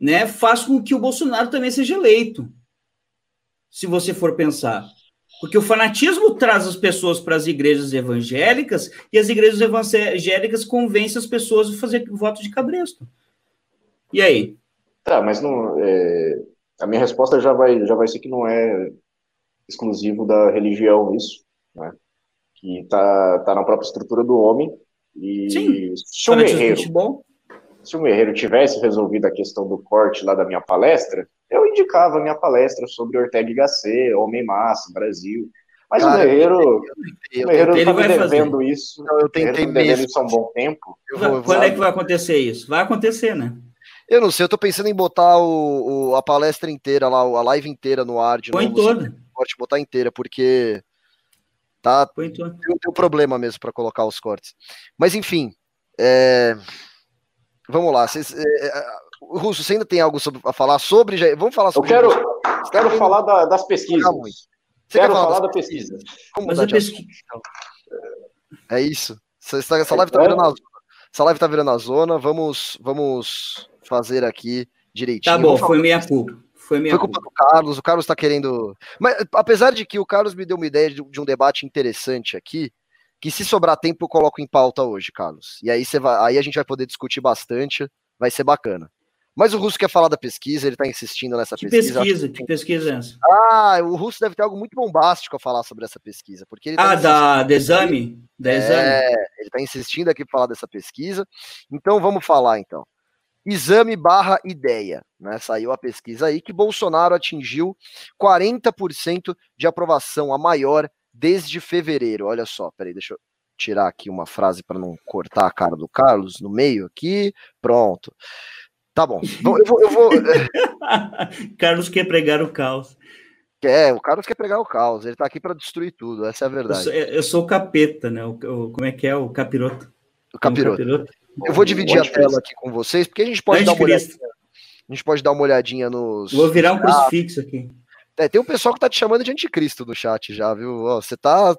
C: né, faz com que o Bolsonaro também seja eleito. Se você for pensar, porque o fanatismo traz as pessoas para as igrejas evangélicas e as igrejas evangélicas convencem as pessoas a fazer voto de cabresto. E aí?
B: Tá, mas não, é, a minha resposta já vai, já vai ser que não é exclusivo da religião isso, né? Que tá, tá na própria estrutura do homem. E
C: Sim,
B: se o Guerreiro, se o Guerreiro tivesse resolvido a questão do corte lá da minha palestra, eu indicava a minha palestra sobre Ortega y Gasset, Homem Massa, Brasil. Mas Cara, o Guerreiro, eu, o Guerreiro ele vai devendo fazer. isso.
A: Não, eu tentei mesmo. isso
B: há um bom tempo.
C: Vou, Quando é que vai acontecer isso? Vai acontecer, né?
A: Eu não sei, eu tô pensando em botar o, o a palestra inteira lá, a live inteira no ar de
C: Põe novo. toda
A: corte, botar inteira, porque tá tem, tem um problema mesmo para colocar os cortes. Mas enfim, é... vamos lá. Cês, é... é Russo, você ainda tem algo sobre, a falar sobre? Já... Vamos falar sobre.
B: Eu quero, quero falar da, das pesquisas. Você quero falar, falar da pesquisa.
A: Como Mas a pesquisa. É isso. Essa, essa live tá é. virando a zona. Essa live tá virando a zona. Vamos, vamos fazer aqui direitinho.
C: Tá bom, foi minha culpa. Foi, minha
A: Foi culpa do Carlos, o Carlos está querendo. Mas apesar de que o Carlos me deu uma ideia de, de, um debate interessante aqui, que se sobrar tempo eu coloco em pauta hoje, Carlos. E aí, você vai, aí a gente vai poder discutir bastante, vai ser bacana. Mas o Russo quer falar da pesquisa, ele está insistindo nessa
C: que
A: pesquisa.
C: pesquisa que... que pesquisa é essa?
A: Ah, o Russo deve ter algo muito bombástico a falar sobre essa pesquisa. Porque
C: tá ah, da, da exame? Da
A: é, ele está insistindo aqui para falar dessa pesquisa. Então vamos falar então. Exame barra ideia, né? Saiu a pesquisa aí que Bolsonaro atingiu 40% de aprovação, a maior desde fevereiro. Olha só, peraí, deixa eu tirar aqui uma frase para não cortar a cara do Carlos no meio aqui. Pronto. Tá bom. Eu vou. Eu vou... [laughs]
C: Carlos quer pregar o caos.
A: É, o Carlos quer pregar o caos. Ele tá aqui para destruir tudo. Essa é a verdade.
C: Eu sou, eu sou o capeta, né? O, o, como é que é? O capiroto.
A: O capiroto. O capiroto. Eu vou dividir a tela aqui com vocês, porque a gente pode dar uma olhadinha. A gente pode dar uma olhadinha nos.
C: Vou virar um crucifixo aqui.
A: É, tem um pessoal que tá te chamando de anticristo no chat já, viu? você tá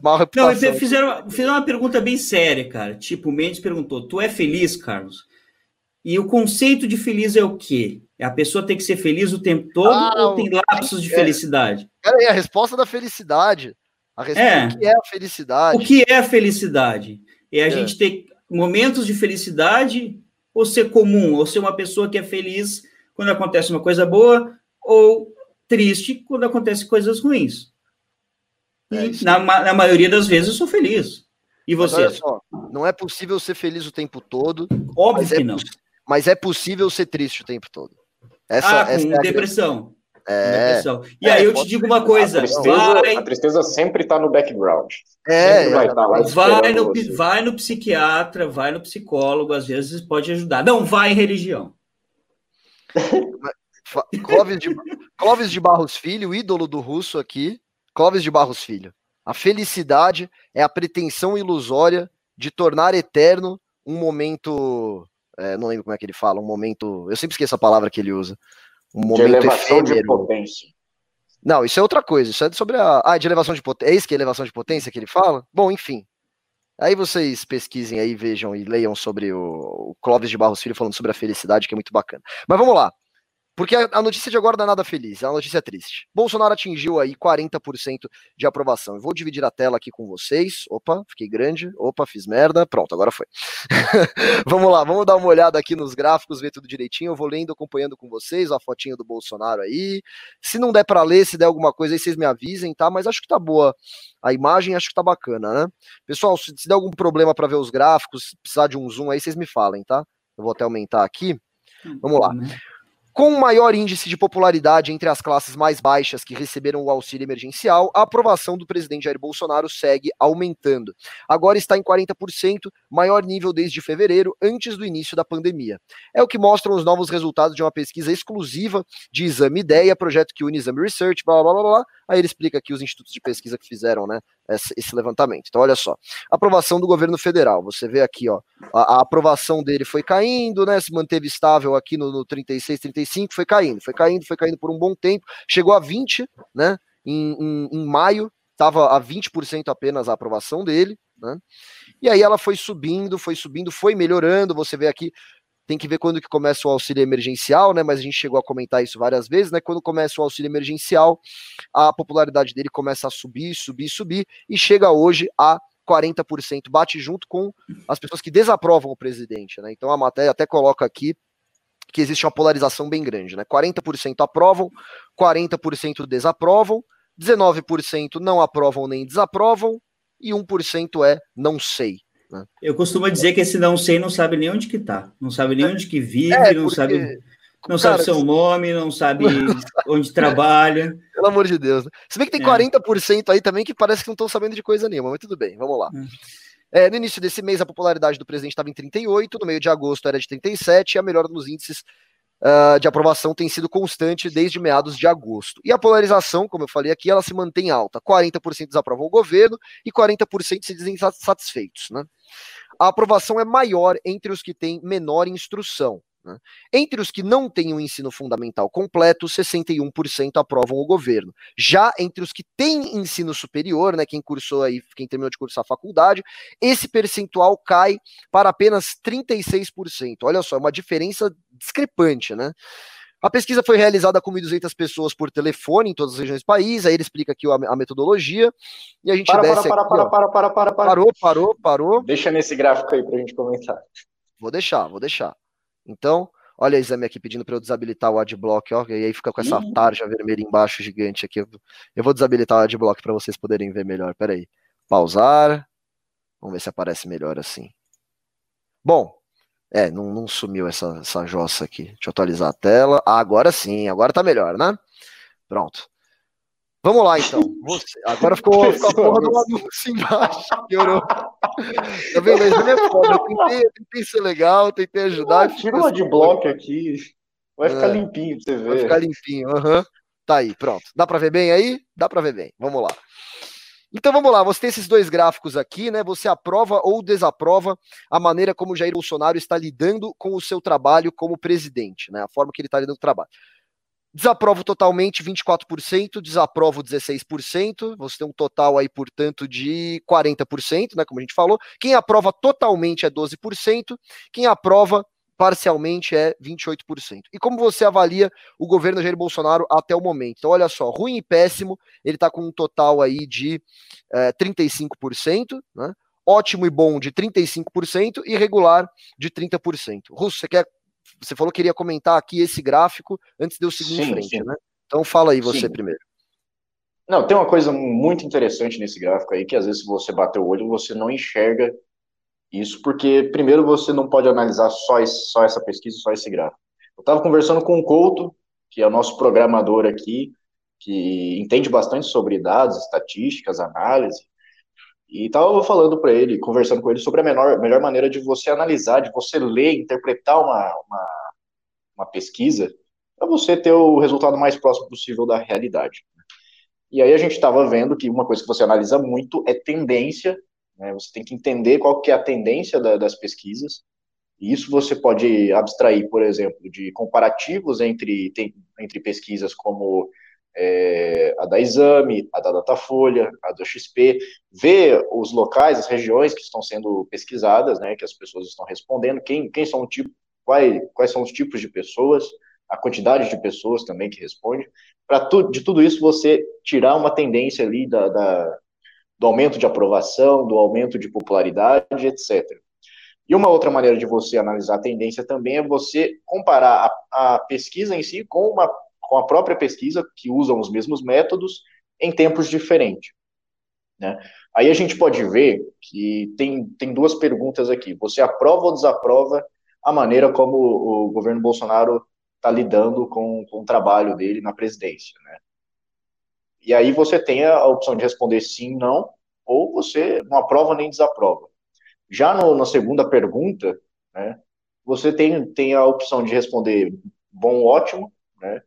C: mal reputação. Não, fizeram, fizeram uma pergunta bem séria, cara. Tipo, o Mendes perguntou: Tu é feliz, Carlos? E o conceito de feliz é o quê? É a pessoa tem que ser feliz o tempo todo ah, ou tem lapsos de é, felicidade?
A: Peraí, a resposta da felicidade. A resposta é. o que é a felicidade?
C: O que é a felicidade? É a é. gente ter momentos de felicidade ou ser comum, ou ser uma pessoa que é feliz quando acontece uma coisa boa, ou triste quando acontecem coisas ruins. É na, na, maioria das vezes eu sou feliz. E você? Olha só,
A: não é possível ser feliz o tempo todo.
C: Óbvio que
A: é,
C: não.
A: Mas é possível ser triste o tempo todo.
C: Essa, ah, com essa é depressão. É. E é, aí eu te digo uma coisa:
B: a tristeza, vai... a tristeza sempre está no background.
A: É,
B: vai,
C: tá lá vai, no, vai no psiquiatra, vai no psicólogo, às vezes pode ajudar. Não, vai em religião. [laughs]
A: Clóvis de, Clóvis de Barros Filho, ídolo do russo aqui. Clóvis de Barros Filho. A felicidade é a pretensão ilusória de tornar eterno um momento. É, não lembro como é que ele fala, um momento. Eu sempre esqueço a palavra que ele usa um momento de elevação efêmero. de potência. Não, isso é outra coisa. Isso é sobre a. Ah, de elevação de potência. É isso que é elevação de potência que ele fala? Bom, enfim. Aí vocês pesquisem aí, vejam e leiam sobre o, o Clóvis de Barros Filho falando sobre a felicidade, que é muito bacana. Mas vamos lá. Porque a notícia de agora não é nada feliz, é uma notícia triste. Bolsonaro atingiu aí 40% de aprovação. Eu vou dividir a tela aqui com vocês. Opa, fiquei grande. Opa, fiz merda. Pronto, agora foi. [laughs] vamos lá, vamos dar uma olhada aqui nos gráficos, ver tudo direitinho. Eu vou lendo, acompanhando com vocês, a fotinha do Bolsonaro aí. Se não der para ler, se der alguma coisa aí, vocês me avisem, tá? Mas acho que tá boa a imagem, acho que tá bacana, né? Pessoal, se, se der algum problema para ver os gráficos, precisar de um zoom aí, vocês me falem, tá? Eu vou até aumentar aqui. Vamos lá. Com maior índice de popularidade entre as classes mais baixas que receberam o auxílio emergencial, a aprovação do presidente Jair Bolsonaro segue aumentando. Agora está em 40%, maior nível desde fevereiro, antes do início da pandemia. É o que mostram os novos resultados de uma pesquisa exclusiva de Exame Ideia, projeto que une Exame Research, blá blá blá blá. Aí ele explica aqui os institutos de pesquisa que fizeram, né, esse levantamento. Então, olha só. Aprovação do governo federal. Você vê aqui, ó, a, a aprovação dele foi caindo, né? Se manteve estável aqui no, no 36, 35, foi caindo, foi caindo, foi caindo por um bom tempo. Chegou a 20, né? Em, em, em maio, estava a 20% apenas a aprovação dele, né? E aí ela foi subindo, foi subindo, foi melhorando. Você vê aqui tem que ver quando que começa o auxílio emergencial, né? Mas a gente chegou a comentar isso várias vezes, né? Quando começa o auxílio emergencial, a popularidade dele começa a subir, subir, subir e chega hoje a 40%, bate junto com as pessoas que desaprovam o presidente, né? Então a matéria até coloca aqui que existe uma polarização bem grande, né? 40% aprovam, 40% desaprovam, 19% não aprovam nem desaprovam e 1% é não sei.
C: Né? Eu costumo dizer que esse não sei não sabe nem onde que tá, não sabe nem onde que vive, é, não sabe não cara, sabe seu nome, não sabe [laughs] onde trabalha.
A: Pelo amor de Deus. Né? Se bem que tem é. 40% aí também que parece que não estão sabendo de coisa nenhuma, mas tudo bem, vamos lá. É. É, no início desse mês, a popularidade do presidente estava em 38, no meio de agosto era de 37, e a melhora nos índices uh, de aprovação tem sido constante desde meados de agosto. E a polarização, como eu falei aqui, ela se mantém alta. 40% desaprovam o governo e 40% se dizem satisfeitos. Né? a aprovação é maior entre os que têm menor instrução. Né? Entre os que não têm o um ensino fundamental completo, 61% aprovam o governo. Já entre os que têm ensino superior, né, quem cursou aí, quem terminou de cursar a faculdade, esse percentual cai para apenas 36%. Olha só, é uma diferença discrepante, né? A pesquisa foi realizada com 1.200 pessoas por telefone em todas as regiões do país. Aí ele explica aqui a, metodologia. E a gente
B: para,
A: desce
B: para,
A: aqui,
B: para, para, para, para, para,
A: Parou, parou, parou.
B: Deixa nesse gráfico aí para a gente comentar.
A: Vou deixar, vou deixar. Então, olha a exame aqui pedindo para eu desabilitar o adblock, ó. E aí fica com essa Ih. tarja vermelha embaixo gigante aqui. Eu vou desabilitar o adblock para vocês poderem ver melhor. Pera aí. Pausar. Vamos ver se aparece melhor assim. Bom, é, não, não sumiu essa, essa jossa aqui. Deixa eu atualizar a tela. Ah, agora sim, agora tá melhor, né? Pronto. Vamos lá, então. Você, agora ficou, [laughs] ficou a porra do anúncio embaixo. Piorou. Tá vendo? Isso é foda. Eu tentei, eu tentei ser legal, tentei ajudar. Ah,
B: tira uma de bloco aqui. Vai ficar é, limpinho pra você ver.
A: Vai ficar limpinho, Uhum. Tá aí, pronto. Dá pra ver bem aí? Dá pra ver bem. Vamos lá. Então vamos lá, você tem esses dois gráficos aqui, né? Você aprova ou desaprova a maneira como Jair Bolsonaro está lidando com o seu trabalho como presidente, né? A forma que ele está lidando com o trabalho. Desaprovo totalmente 24%, desaprovo 16%, você tem um total aí, portanto, de 40%, né? Como a gente falou. Quem aprova totalmente é 12%, quem aprova parcialmente é 28%. E como você avalia o governo Jair Bolsonaro até o momento? Então, olha só, ruim e péssimo, ele está com um total aí de é, 35%, né? ótimo e bom de 35% e regular de 30%. Russo, você quer. Você falou que queria comentar aqui esse gráfico antes de eu seguir sim, em frente, sim. né? Então fala aí você sim. primeiro.
B: Não, tem uma coisa muito interessante nesse gráfico aí, que às vezes se você bater o olho, você não enxerga isso porque, primeiro, você não pode analisar só, esse, só essa pesquisa, só esse gráfico. Eu estava conversando com o Couto, que é o nosso programador aqui, que entende bastante sobre dados, estatísticas, análise, e estava falando para ele, conversando com ele sobre a menor, melhor maneira de você analisar, de você ler, interpretar uma, uma, uma pesquisa, para você ter o resultado mais próximo possível da realidade. E aí a gente estava vendo que uma coisa que você analisa muito é tendência né? Você tem que entender qual que é a tendência da, das pesquisas, e isso você pode abstrair, por exemplo, de comparativos entre, entre pesquisas como é, a da Exame, a da Datafolha, a da XP, ver os locais, as regiões que estão sendo pesquisadas, né, que as pessoas estão respondendo, quem, quem são o tipo, quais, quais são os tipos de pessoas, a quantidade de pessoas também que respondem, para tu, de tudo isso você tirar uma tendência ali da, da, do aumento de aprovação, do aumento de popularidade, etc. E uma outra maneira de você analisar a tendência também é você comparar a, a pesquisa em si com, uma, com a própria pesquisa, que usam os mesmos métodos, em tempos diferentes. Né? Aí a gente pode ver que tem, tem duas perguntas aqui. Você aprova ou desaprova a maneira como o governo Bolsonaro está lidando com, com o trabalho dele na presidência, né? E aí você tem a opção de responder sim, não, ou você não aprova nem desaprova. Já no, na segunda pergunta, né, você tem, tem a opção de responder bom, ótimo, né,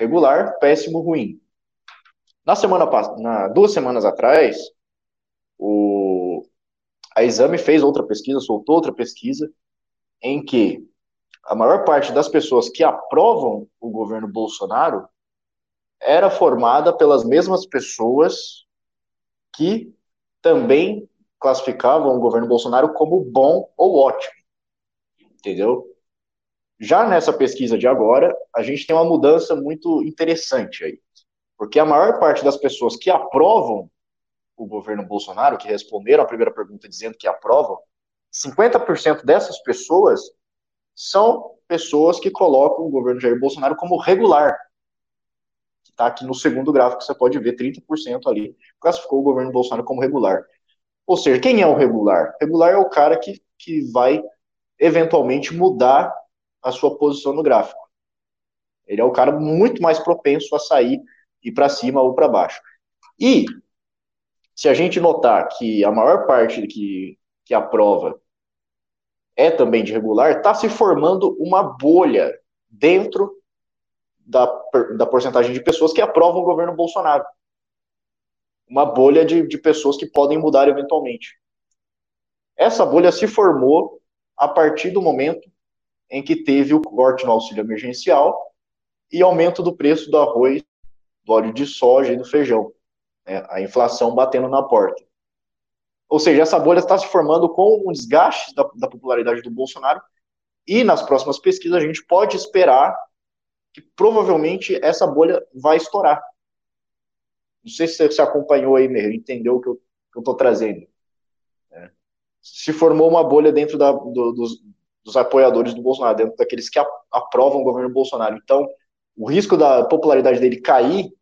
B: regular, péssimo, ruim. Na semana na duas semanas atrás, o a Exame fez outra pesquisa, soltou outra pesquisa em que a maior parte das pessoas que aprovam o governo Bolsonaro era formada pelas mesmas pessoas que também classificavam o governo Bolsonaro como bom ou ótimo. Entendeu? Já nessa pesquisa de agora, a gente tem uma mudança muito interessante aí. Porque a maior parte das pessoas que aprovam o governo Bolsonaro, que responderam a primeira pergunta dizendo que aprovam, 50% dessas pessoas são pessoas que colocam o governo Jair Bolsonaro como regular. Que está aqui no segundo gráfico, você pode ver 30% ali classificou o governo Bolsonaro como regular. Ou seja, quem é o regular? Regular é o cara que, que vai eventualmente mudar a sua posição no gráfico. Ele é o cara muito mais propenso a sair e para cima ou para baixo. E se a gente notar que a maior parte que, que aprova é também de regular, está se formando uma bolha dentro da, da porcentagem de pessoas que aprovam o governo Bolsonaro. Uma bolha de, de pessoas que podem mudar eventualmente. Essa bolha se formou a partir do momento em que teve o corte no auxílio emergencial e aumento do preço do arroz, do óleo de soja e do feijão. Né? A inflação batendo na porta. Ou seja, essa bolha está se formando com um desgaste da, da popularidade do Bolsonaro e nas próximas pesquisas a gente pode esperar que provavelmente essa bolha vai estourar. Não sei se você acompanhou aí, mesmo, entendeu o que eu estou trazendo. É. Se formou uma bolha dentro da, do, dos, dos, apoiadores do Bolsonaro, dentro daqueles que aprovam o governo Bolsonaro. Então, o risco da popularidade dele cair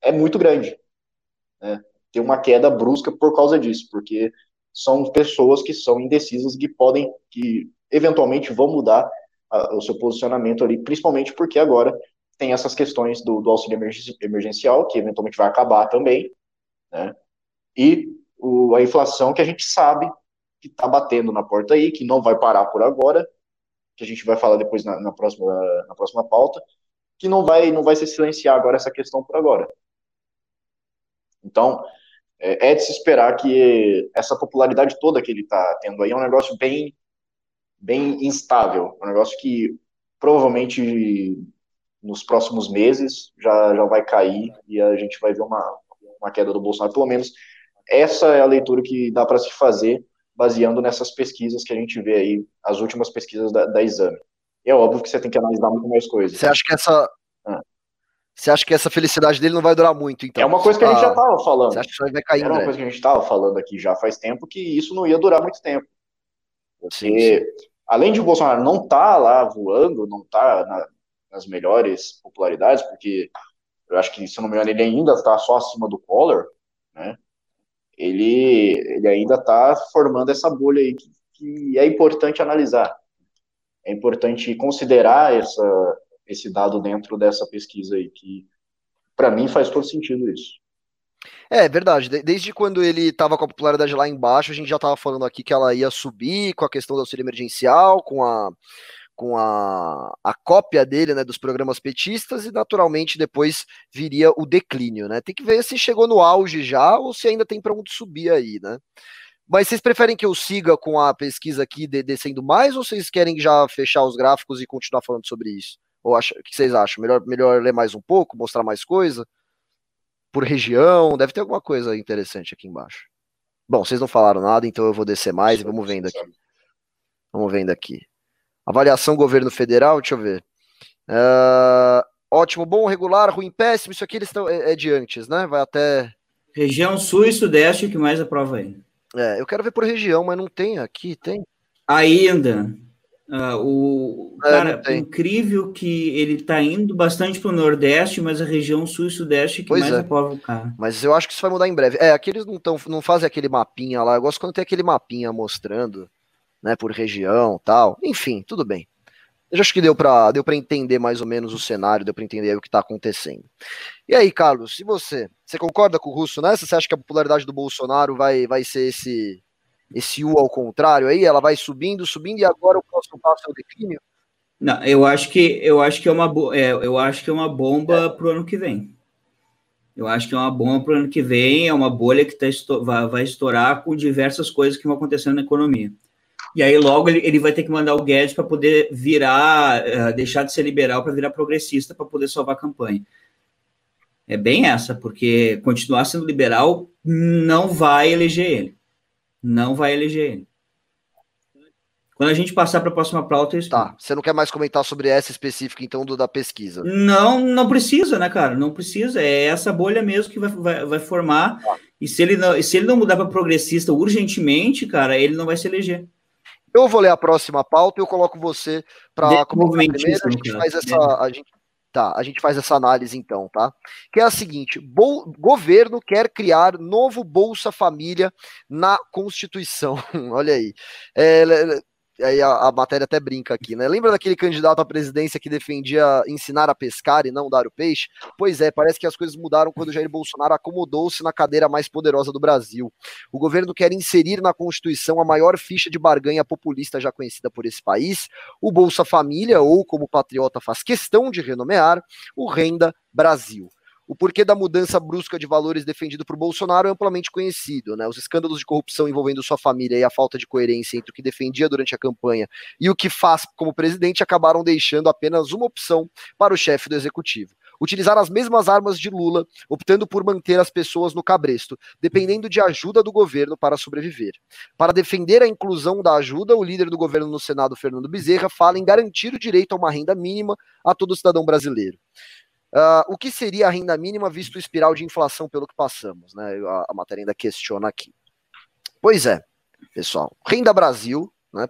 B: é muito grande. Né? ter uma queda brusca por causa disso, porque são pessoas que são indecisas que podem, que eventualmente vão mudar a, o seu posicionamento ali, principalmente porque agora tem essas questões do, do auxílio emergencial, que eventualmente vai acabar também, né? E o, a inflação que a gente sabe que está batendo na porta aí, que não vai parar por agora, que a gente vai falar depois na, na, próxima, na próxima pauta, que não vai, não vai se silenciar agora essa questão por agora. Então, é, é de se esperar que essa popularidade toda que ele está tendo aí é um negócio bem, bem instável, um negócio que provavelmente nos próximos meses já, já vai cair e a gente vai ver uma, uma queda do Bolsonaro. Pelo menos essa é a leitura que dá para se fazer baseando nessas pesquisas que a gente vê aí, as últimas pesquisas da, da exame. E é óbvio que você tem que analisar muito mais coisas.
A: Você acha que essa, ah. Você acha que essa felicidade dele não vai durar muito, então?
B: É uma coisa que a gente já estava falando.
A: Você acha que vai cair,
B: Era uma
A: né?
B: coisa que a gente estava falando aqui já faz tempo que isso não ia durar muito tempo. Porque, sim, sim. além de o Bolsonaro não estar tá lá voando, não estar tá na, nas melhores popularidades, porque eu acho que, se não me engano, ele ainda está só acima do Collor, né? Ele, ele ainda está formando essa bolha aí que, que é importante analisar. É importante considerar essa, esse dado dentro dessa pesquisa aí, que para mim faz todo sentido isso.
A: É verdade, desde quando ele estava com a popularidade lá embaixo, a gente já estava falando aqui que ela ia subir com a questão do auxílio emergencial, com a, com a, a cópia dele, né, dos programas petistas, e naturalmente depois viria o declínio, né? Tem que ver se chegou no auge já ou se ainda tem para onde subir aí, né? Mas vocês preferem que eu siga com a pesquisa aqui de, descendo mais ou vocês querem já fechar os gráficos e continuar falando sobre isso? Ou acha, o que vocês acham? Melhor, melhor ler mais um pouco, mostrar mais coisa? Por região, deve ter alguma coisa interessante aqui embaixo. Bom, vocês não falaram nada, então eu vou descer mais e vamos vendo aqui. Vamos vendo aqui. Avaliação governo federal, deixa eu ver. Uh, ótimo, bom, regular, ruim, péssimo. Isso aqui eles estão é, é, de antes, né? Vai até.
C: Região sul e sudeste que mais aprova aí.
A: É, eu quero ver por região, mas não tem aqui, tem?
C: Ainda. Uh, o é, cara, incrível que ele está indo bastante para o Nordeste, mas a região Sul e Sudeste é que pois mais é. aprova o cara.
A: Mas eu acho que isso vai mudar em breve. É, aqueles não, tão, não fazem aquele mapinha lá. Eu gosto quando tem aquele mapinha mostrando, né, por região tal. Enfim, tudo bem. Eu acho que deu para deu entender mais ou menos o cenário, deu para entender o que está acontecendo. E aí, Carlos, se você, você concorda com o Russo nessa? Você acha que a popularidade do Bolsonaro vai, vai ser esse, esse U ao contrário aí? Ela vai subindo, subindo e agora o próximo passo é o declínio?
C: Não, eu acho que eu acho que é uma é, eu acho que é uma bomba é. para o ano que vem. Eu acho que é uma bomba para o ano que vem, é uma bolha que tá, vai, vai estourar com diversas coisas que vão acontecendo na economia. E aí logo ele, ele vai ter que mandar o Guedes para poder virar, uh, deixar de ser liberal para virar progressista para poder salvar a campanha. É bem essa, porque continuar sendo liberal não vai eleger ele. Não vai eleger ele. Quando a gente passar para a próxima pauta,
A: eu Tá, você não quer mais comentar sobre essa específica, então, do da pesquisa?
C: Não, não precisa, né, cara? Não precisa. É essa bolha mesmo que vai, vai, vai formar. Tá. E se ele, não, se ele não mudar para progressista urgentemente, cara, ele não vai se eleger.
A: Eu vou ler a próxima pauta e eu coloco você para comentar primeiro. A gente faz essa. A gente, tá, a gente faz essa análise então, tá? Que é a seguinte: governo quer criar novo Bolsa Família na Constituição. [laughs] Olha aí. É, aí a, a, matéria até brinca aqui, né? Lembra daquele candidato à presidência que defendia ensinar a pescar e não dar o peixe? Pois é, parece que as coisas mudaram quando Jair Bolsonaro acomodou-se na cadeira mais poderosa do Brasil. O governo quer inserir na Constituição a maior ficha de barganha populista já conhecida por esse país, o Bolsa Família, ou como o Patriota faz questão de renomear, o Renda Brasil. O porquê da mudança brusca de valores defendido por Bolsonaro é amplamente conhecido. Né? Os escândalos de corrupção envolvendo sua família e a falta de coerência entre o que defendia durante a campanha e o que faz como presidente acabaram deixando apenas uma opção para o chefe do executivo utilizar as mesmas armas de Lula, optando por manter as pessoas no cabresto, dependendo de ajuda do governo para sobreviver. Para defender a inclusão da ajuda, o líder do governo no Senado, Fernando Bezerra, fala em garantir o direito a uma renda mínima a todo cidadão brasileiro. Uh, o que seria a renda mínima visto o espiral de inflação pelo que passamos? Né? A, a matéria ainda questiona aqui. Pois é, pessoal. Renda Brasil, né,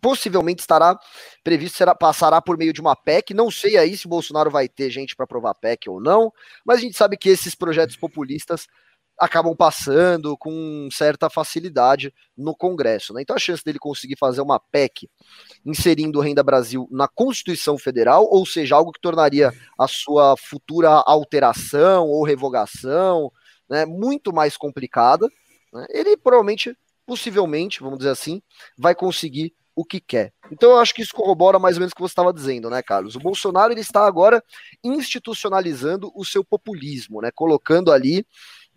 A: possivelmente estará previsto, será, passará por meio de uma PEC. Não sei aí se o Bolsonaro vai ter gente para aprovar PEC ou não, mas a gente sabe que esses projetos populistas acabam passando com certa facilidade no Congresso. Né? Então a chance dele conseguir fazer uma PEC inserindo o Renda Brasil na Constituição Federal, ou seja, algo que tornaria a sua futura alteração ou revogação né, muito mais complicada, né? ele provavelmente, possivelmente, vamos dizer assim, vai conseguir o que quer. Então eu acho que isso corrobora mais ou menos o que você estava dizendo, né, Carlos? O Bolsonaro ele está agora institucionalizando o seu populismo, né, colocando ali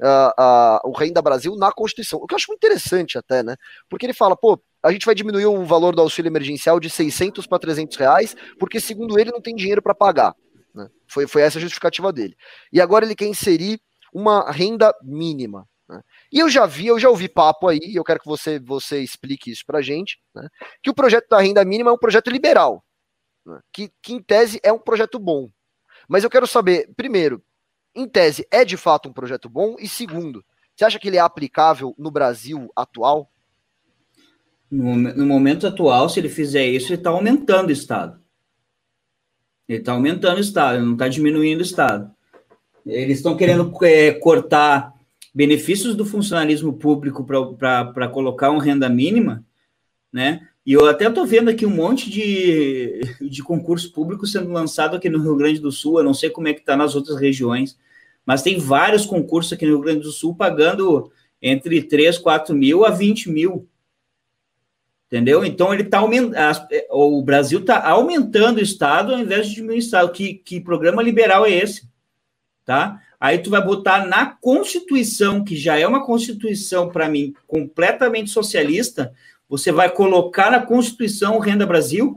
A: uh, uh, o Renda Brasil na Constituição. O que eu acho muito interessante até, né? Porque ele fala, pô, a gente vai diminuir o valor do auxílio emergencial de 600 para 300 reais, porque segundo ele não tem dinheiro para pagar. Né? Foi, foi essa a justificativa dele. E agora ele quer inserir uma renda mínima. Né? E eu já vi, eu já ouvi papo aí, e eu quero que você, você explique isso para gente, né? que o projeto da renda mínima é um projeto liberal, né? que, que em tese é um projeto bom. Mas eu quero saber, primeiro, em tese, é de fato um projeto bom? E segundo, você acha que ele é aplicável no Brasil atual?
C: No, no momento atual, se ele fizer isso, ele está aumentando o Estado. Ele está aumentando o Estado, ele não está diminuindo o Estado. Eles estão querendo é, cortar benefícios do funcionalismo público para colocar uma renda mínima, né? E eu até estou vendo aqui um monte de, de concurso público sendo lançado aqui no Rio Grande do Sul. Eu não sei como é que está nas outras regiões, mas tem vários concursos aqui no Rio Grande do Sul pagando entre 3, 4 mil a 20 mil. Entendeu? Então ele está aumentando. O Brasil está aumentando o Estado ao invés de diminuir o Estado. Que, que programa liberal é esse? Tá? Aí tu vai botar na Constituição, que já é uma Constituição, para mim, completamente socialista, você vai colocar na Constituição Renda Brasil.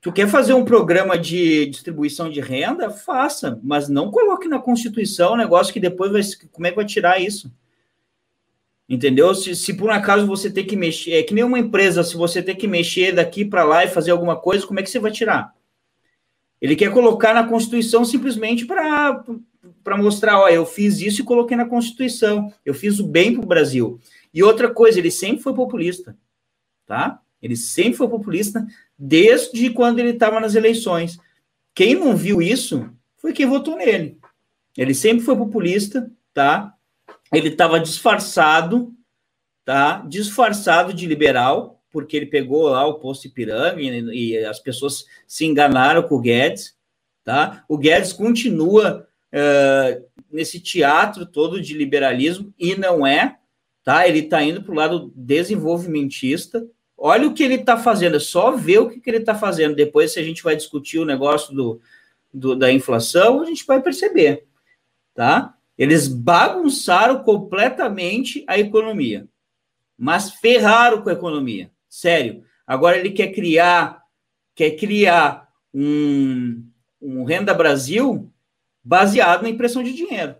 C: Tu quer fazer um programa de distribuição de renda? Faça, mas não coloque na Constituição um negócio que depois vai. Como é que vai tirar isso? Entendeu? Se, se por um acaso você tem que mexer, é que nem uma empresa, se você tem que mexer daqui para lá e fazer alguma coisa, como é que você vai tirar? Ele quer colocar na Constituição simplesmente para mostrar, ó, eu fiz isso e coloquei na Constituição, eu fiz o bem para o Brasil. E outra coisa, ele sempre foi populista tá? Ele sempre foi populista desde quando ele estava nas eleições. Quem não viu isso foi quem votou nele. Ele sempre foi populista, tá? Ele estava disfarçado, tá? Disfarçado de liberal, porque ele pegou lá o posto Ipiranga e, e as pessoas se enganaram com o Guedes, tá? O Guedes continua uh, nesse teatro todo de liberalismo e não é, tá? Ele está indo para o lado desenvolvimentista. Olha o que ele está fazendo, é só ver o que, que ele está fazendo. Depois, se a gente vai discutir o negócio do, do, da inflação, a gente vai perceber, tá? Eles bagunçaram completamente a economia, mas ferraram com a economia. Sério. Agora ele quer criar, quer criar um, um Renda Brasil baseado na impressão de dinheiro.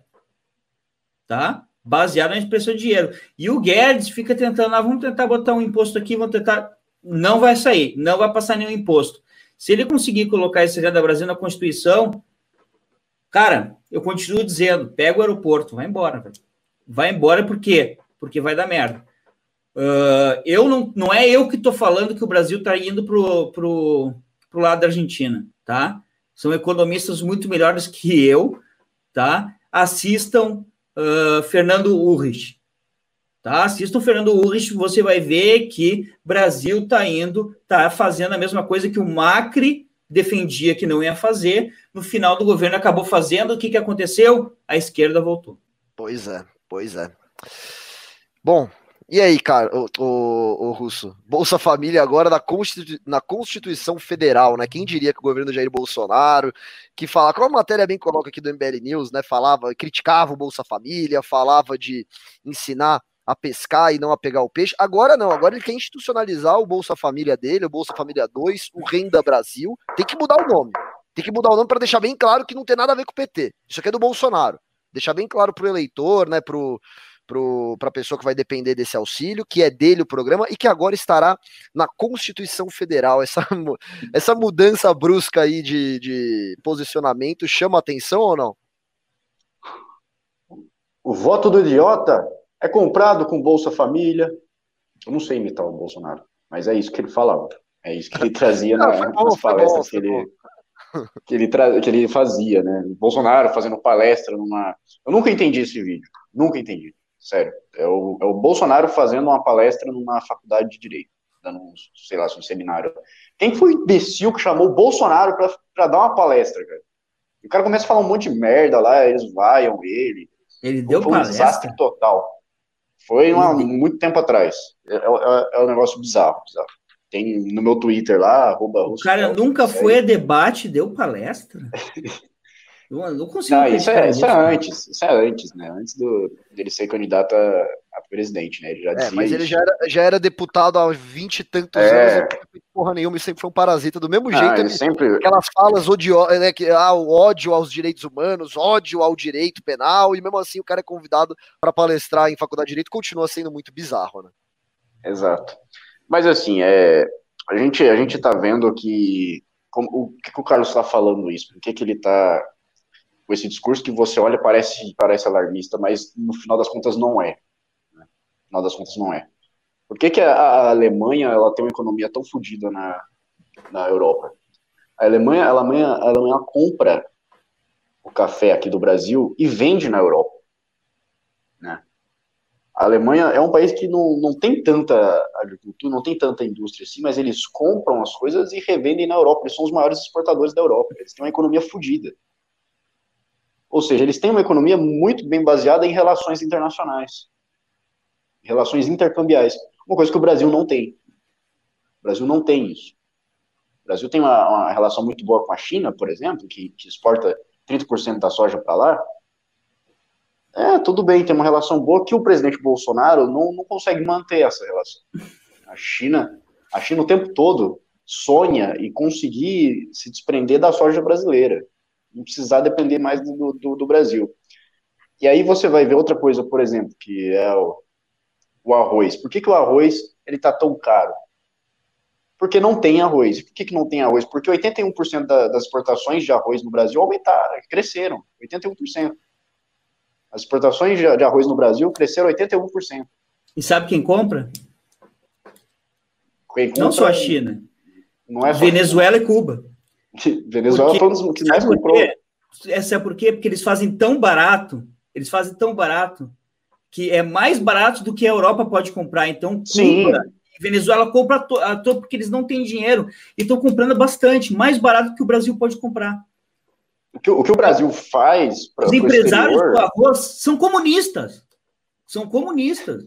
C: Tá? Baseado na impressão de dinheiro. E o Guedes fica tentando, ah, vamos tentar botar um imposto aqui, vamos tentar. Não vai sair, não vai passar nenhum imposto. Se ele conseguir colocar esse Renda Brasil na Constituição, cara, eu continuo dizendo, pega o aeroporto, vai embora. Vai embora por quê? Porque vai dar merda. Uh, eu não, não é eu que estou falando que o Brasil está indo para o pro, pro lado da Argentina, tá? São economistas muito melhores que eu, tá? Assistam uh, Fernando Urrich, tá? Assistam Fernando Urrich, você vai ver que Brasil está indo, está fazendo a mesma coisa que o Macri defendia que não ia fazer, no final do governo acabou fazendo, o que, que aconteceu? A esquerda voltou.
A: Pois é, pois é. Bom, e aí, cara, o, o, o, Russo? Bolsa Família agora na, na Constituição Federal, né? Quem diria que o governo Jair Bolsonaro, que fala, como a matéria bem coloca aqui do MBL News, né? Falava, criticava o Bolsa Família, falava de ensinar a pescar e não a pegar o peixe. Agora não, agora ele quer institucionalizar o Bolsa Família dele, o Bolsa Família 2, o Renda Brasil. Tem que mudar o nome. Tem que mudar o nome para deixar bem claro que não tem nada a ver com o PT. Isso aqui é do Bolsonaro. Deixar bem claro pro eleitor, né? Pro, para a pessoa que vai depender desse auxílio, que é dele o programa e que agora estará na Constituição Federal. Essa, essa mudança brusca aí de, de posicionamento chama atenção ou não?
B: O voto do idiota é comprado com Bolsa Família. Eu não sei imitar o Bolsonaro, mas é isso que ele falava. É isso que ele [laughs] trazia não, na, bom, nas palestras bom, que, ele, [laughs] que, ele tra... que ele fazia, né? O Bolsonaro fazendo palestra numa. Eu nunca entendi esse vídeo. Nunca entendi. Sério. É o, é o Bolsonaro fazendo uma palestra numa faculdade de direito, dando um, sei lá, um seminário. Quem foi o imbecil que chamou o Bolsonaro pra, pra dar uma palestra, cara? O cara começa a falar um monte de merda lá, eles vaiam ele.
C: Ele deu
B: foi
C: um palestra?
B: desastre total. Foi uma, muito tempo atrás. É, é, é, um negócio bizarro, bizarro. Tem no meu Twitter lá, arroba
C: O cara nunca foi a debate, deu palestra? [laughs]
B: Eu não consigo. Não, isso, é, isso é antes, isso é antes, né? Antes do, dele ser candidato a, a presidente, né? Ele já
A: é, mas ele já era, já era deputado há vinte e tantos é. anos, não porra nenhuma, e sempre foi um parasita. Do mesmo jeito, ele,
B: sempre...
A: aquelas falas odiosas, né? Que, ah, o ódio aos direitos humanos, ódio ao direito penal, e mesmo assim o cara é convidado para palestrar em faculdade de direito, continua sendo muito bizarro, né?
B: Exato. Mas assim, é, a gente a gente tá vendo que como, o que, que o Carlos está falando isso? Por que, que ele está com esse discurso que você olha parece parece alarmista, mas no final das contas não é. Né? No final das contas não é. Por que, que a, Alemanha ela tem uma economia tão fodida na, na Europa? A Alemanha, a Alemanha, a Alemanha compra o café aqui do Brasil e vende na Europa. Né? A Alemanha é um país que não, não tem tanta agricultura, não tem tanta indústria assim, mas eles compram as coisas e revendem na Europa. Eles são os maiores exportadores da Europa. Eles têm uma economia fodida. Ou seja, eles têm uma economia muito bem baseada em relações internacionais, relações intercambiais, uma coisa que o Brasil não tem. O Brasil não tem isso. O Brasil tem uma, uma relação muito boa com a China, por exemplo, que, que exporta 30% da soja para lá. É, tudo bem, tem uma relação boa que o presidente Bolsonaro não, não consegue manter essa relação. A China, a China o tempo todo sonha e conseguir se desprender da soja brasileira não precisar depender mais do, do, do, Brasil. E aí você vai ver outra coisa, por exemplo, que é o, o arroz. Por que, que o arroz ele está tão caro? Porque não tem arroz. Por que, que não tem arroz? Porque 81% da, das exportações de arroz no Brasil aumentaram, cresceram, 81%. As exportações de, de arroz no Brasil cresceram 81%.
C: E sabe quem compra? Quem compra não só a China. Não é Venezuela e Cuba.
B: Venezuela porque, foi um dos que mais comprou.
C: Essa é por quê? Porque eles fazem tão barato, eles fazem tão barato, que é mais barato do que a Europa pode comprar. Então,
B: Sim.
C: Cuba Venezuela compra à toa porque eles não têm dinheiro e estão comprando bastante, mais barato que o Brasil pode comprar.
B: O que o, que o Brasil faz
C: para Os empresários do arroz são comunistas. São comunistas.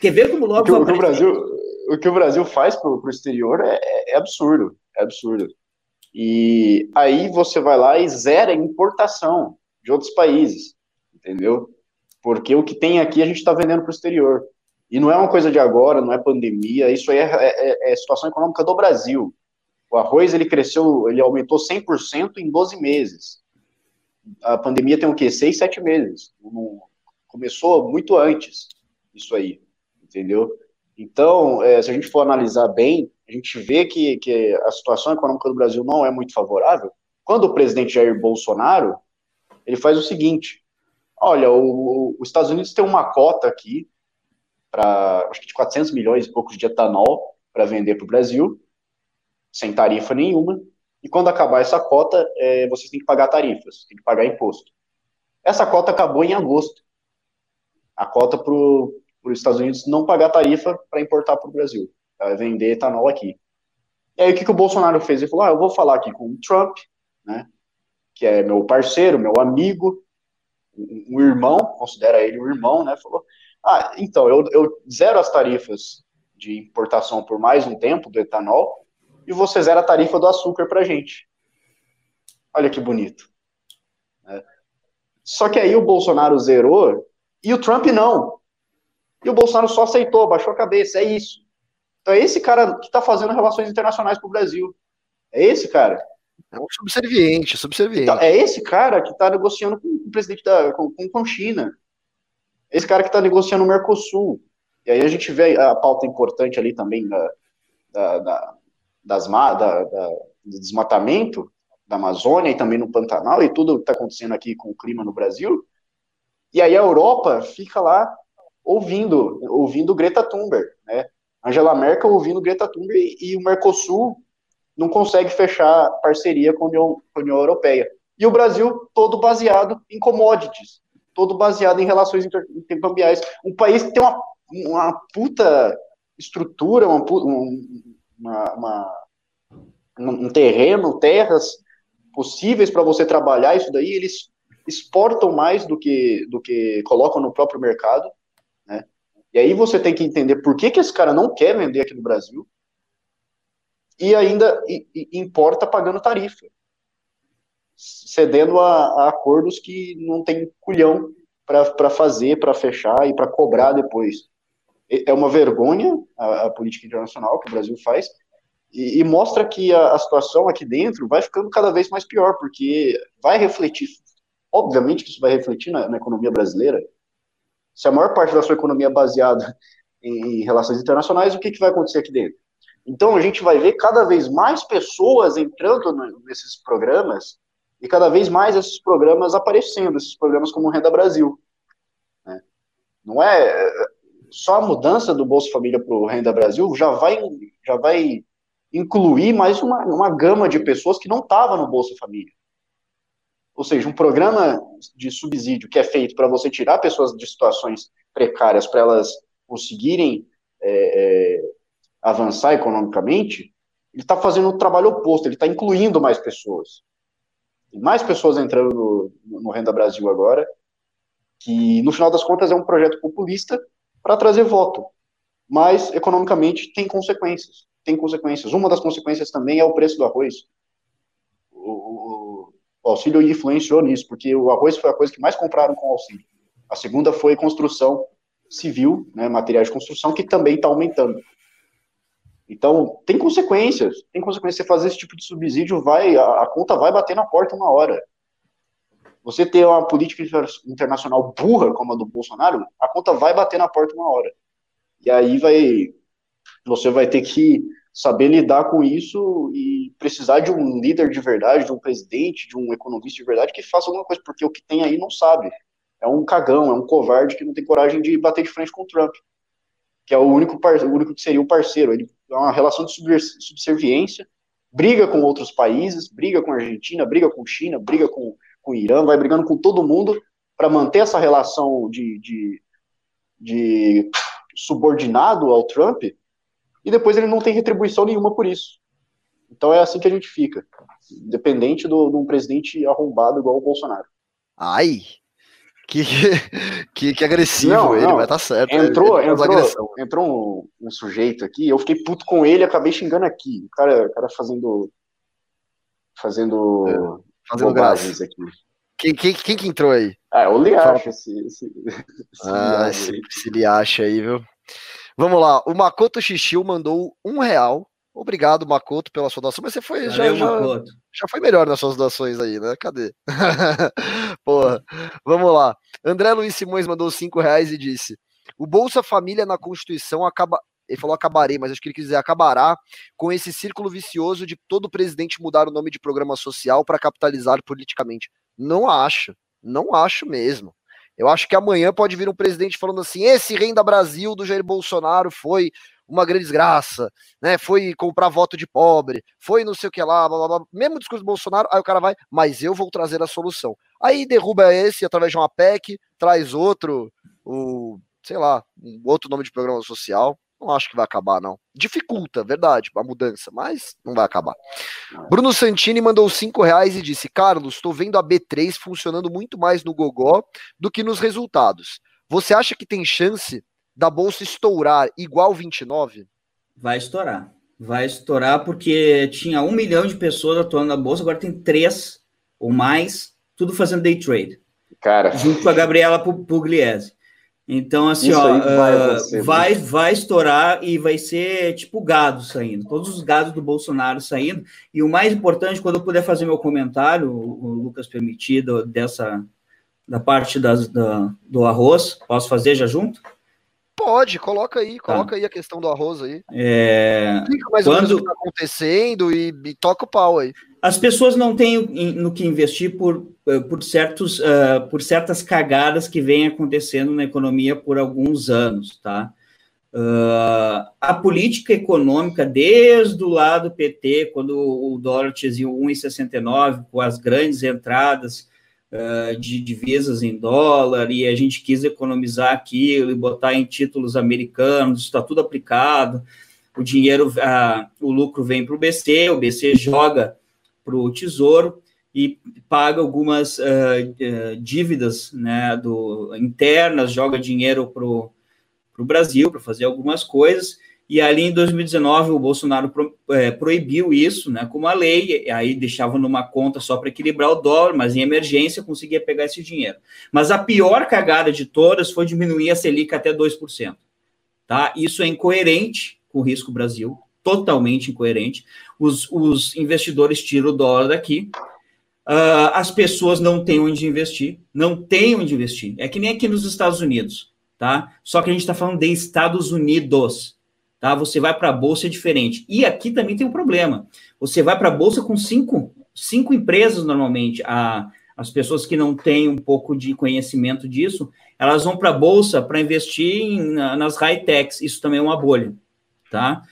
C: Quer ver como logo
B: o que, o, que o Brasil o que o Brasil faz para o exterior é, é, absurdo. É absurdo. E aí você vai lá e zera a importação de outros países, entendeu? Porque o que tem aqui a gente está vendendo para o exterior. E não é uma coisa de agora, não é pandemia, isso aí é, é, é situação econômica do Brasil. O arroz, ele cresceu, ele aumentou 100% em 12 meses. A pandemia tem o quê? 6, 7 meses. Começou muito antes isso aí, entendeu? Então, é, se a gente for analisar bem, a gente vê que, que a situação econômica do Brasil não é muito favorável. Quando o presidente Jair Bolsonaro, ele faz o seguinte, olha, o, os Estados Unidos tem uma cota aqui, para acho que de 400 milhões e poucos de etanol para vender para o Brasil, sem tarifa nenhuma, e quando acabar essa cota, é, vocês têm que pagar tarifas, têm que pagar imposto. Essa cota acabou em agosto. A cota para os Estados Unidos não pagar tarifa para importar para o Brasil vender etanol aqui. E aí o que, que o Bolsonaro fez? Ele falou, ah, eu vou falar aqui com o Trump, né, que é meu parceiro, meu amigo, um, irmão, considera ele um irmão, né, falou, ah, então, eu, eu zero as tarifas de importação por mais um tempo do etanol e você zera a tarifa do açúcar pra gente. Olha que bonito. É. Só que aí o Bolsonaro zerou e o Trump não. E o Bolsonaro só aceitou, baixou a cabeça, é isso. Então é esse cara que está fazendo relações internacionais para o Brasil. É esse cara.
A: É um subserviente, subserviente. Então,
B: é esse cara que está negociando com o presidente da com, com China. Esse cara que está negociando o Mercosul. E aí a gente vê a pauta importante ali também da, da, da das, da, da, do desmatamento da Amazônia e também no Pantanal e tudo que está acontecendo aqui com o clima no Brasil. E aí a Europa fica lá ouvindo, ouvindo Greta Thunberg, né? Angela Merkel ouvindo Greta Thunberg e, o Mercosul não consegue fechar parceria com a União, com a União Europeia. E o Brasil todo baseado em commodities, todo baseado em relações intercambiais. Um país que tem uma, uma puta estrutura, uma, uma, uma um terreno, terras possíveis para você trabalhar isso daí, eles exportam mais do que, do que colocam no próprio mercado. E aí você tem que entender por que, que esse cara não quer vender aqui no Brasil e ainda importa pagando tarifa, cedendo a, a acordos que não tem culhão para fazer, para fechar e para cobrar depois. É uma vergonha a, a, política internacional que o Brasil faz e, e mostra que a, a, situação aqui dentro vai ficando cada vez mais pior, porque vai refletir, obviamente que isso vai refletir na, na economia brasileira, se a maior parte da sua economia é baseada em, relações internacionais, o que, que vai acontecer aqui dentro? Então, a gente vai ver cada vez mais pessoas entrando nesses programas e cada vez mais esses programas aparecendo, esses programas como Renda Brasil. Né? Não é só a mudança do Bolsa Família para o Renda Brasil já vai, já vai incluir mais uma, uma gama de pessoas que não estavam no Bolsa Família. Ou seja, um programa de subsídio que é feito para você tirar pessoas de situações precárias para elas conseguirem é, é, avançar economicamente, ele está fazendo o trabalho oposto, ele está incluindo mais pessoas. Tem mais pessoas entrando no, no Renda Brasil agora, que no final das contas é um projeto populista para trazer voto, mas economicamente tem consequências. Tem consequências. Uma das consequências também é o preço do arroz. O, o auxílio influenciou nisso, porque o arroz foi a coisa que mais compraram com o auxílio. A segunda foi construção civil, né, materiais de construção, que também está aumentando. Então, tem consequências. Tem consequências. Você fazer esse tipo de subsídio, vai, a, a conta vai bater na porta uma hora. Você ter uma política internacional burra como a do Bolsonaro, a conta vai bater na porta uma hora. E aí vai. Você vai ter que saber lidar com isso e precisar de um líder de verdade, de um presidente, de um economista de verdade que faça alguma coisa, porque o que tem aí não sabe. É um cagão, é um covarde que não tem coragem de bater de frente com o Trump, que é o único, o único que seria o parceiro. Ele é uma relação de subserviência, briga com outros países, briga com a Argentina, briga com China, briga com, com o Irã, vai brigando com todo mundo para manter essa relação de, de, de subordinado ao Trump e depois ele não tem retribuição nenhuma por isso. Então é assim que a gente fica, dependente do, de um presidente arrombado igual o Bolsonaro.
A: Ai, que, [laughs] que, que agressivo não, ele, não. mas tá certo.
B: Entrou, entrou, entrou um, um, sujeito aqui, eu fiquei puto com ele acabei xingando aqui. O cara, o cara fazendo. Fazendo. É,
A: fazendo graça. aqui. Quem, quem, quem que entrou aí?
B: Ah, o Liacha, esse,
A: esse, esse Ah, esse, esse Liacha aí, viu? Vamos lá, o Makoto Xixiu mandou um real. Obrigado, Makoto, pela sua doação, mas você foi Valeu, já, já, já, foi melhor nas suas doações aí, né? Cadê? [laughs] Porra, vamos lá. André Luiz Simões mandou cinco reais e disse: o Bolsa Família na Constituição acaba. Ele falou acabarei, mas acho que ele quis dizer acabará com esse círculo vicioso de todo presidente mudar o nome de programa social para capitalizar politicamente. Não acho, não acho mesmo. Eu acho que amanhã pode vir um presidente falando assim: esse Renda Brasil do Jair Bolsonaro foi uma grande desgraça, né? Foi comprar voto de pobre, foi não sei o que lá, blá, blá, blá. mesmo discurso do Bolsonaro, aí o cara vai, mas eu vou trazer a solução. Aí derruba esse através de uma PEC, traz outro, o, sei lá, um outro nome de programa social. Não acho que vai acabar, não. Dificulta, verdade, a mudança, mas não vai acabar. Bruno Santini mandou cinco reais e disse: Carlos, estou vendo a B3 funcionando muito mais no Gogó do que nos resultados. Você acha que tem chance da bolsa estourar igual 29?
C: Vai estourar. Vai estourar porque tinha um milhão de pessoas atuando na bolsa, agora tem três ou mais, tudo fazendo day trade.
B: Cara.
C: Junto com a Gabriela Pugliese. Então, assim, Isso ó, vai, uh, vai, vai, estourar e vai ser tipo gado saindo, todos os gados do Bolsonaro saindo. E o mais importante, quando eu puder fazer meu comentário, o, Lucas permitido, dessa da parte das, da, do arroz, posso fazer já junto?
A: Pode, coloca aí, tá. coloca tá. aí a questão do arroz aí.
C: É...
A: Explica mais Quando... ou menos o que está acontecendo e, e, toca o pau aí.
C: As pessoas não têm no que investir por, eh, por, certos, uh, por certas cagadas que vêm acontecendo na economia por alguns anos, tá? Uh, a política econômica, desde o lado PT, quando o dólar tinha 1,69, com as grandes entradas uh, de divisas em dólar, e a gente quis economizar aquilo e botar em títulos americanos, está tudo aplicado, o dinheiro, o lucro vem para o BC, o BC joga para o Tesouro e paga algumas uh, dívidas né, do, internas, joga dinheiro para o Brasil para fazer algumas coisas, e ali em 2019 o Bolsonaro pro, é, proibiu isso, né, com uma lei, aí deixava numa conta só para equilibrar o dólar, mas em emergência conseguia pegar esse dinheiro. Mas a pior cagada de todas foi diminuir a Selic até 2%. Tá? Isso é incoerente com o risco Brasil, totalmente incoerente. Os, os investidores tiram o dólar daqui, uh, as pessoas não têm onde investir, não têm onde investir. É que nem aqui nos Estados Unidos, tá? Só que a gente está falando de Estados Unidos tá? Você vai para a bolsa é diferente. E aqui também tem um problema. Você vai para a bolsa com cinco, cinco empresas normalmente. A, as pessoas que não têm um pouco de conhecimento disso, elas vão para a bolsa para investir em, nas high-techs. Isso também é uma bolha, tá?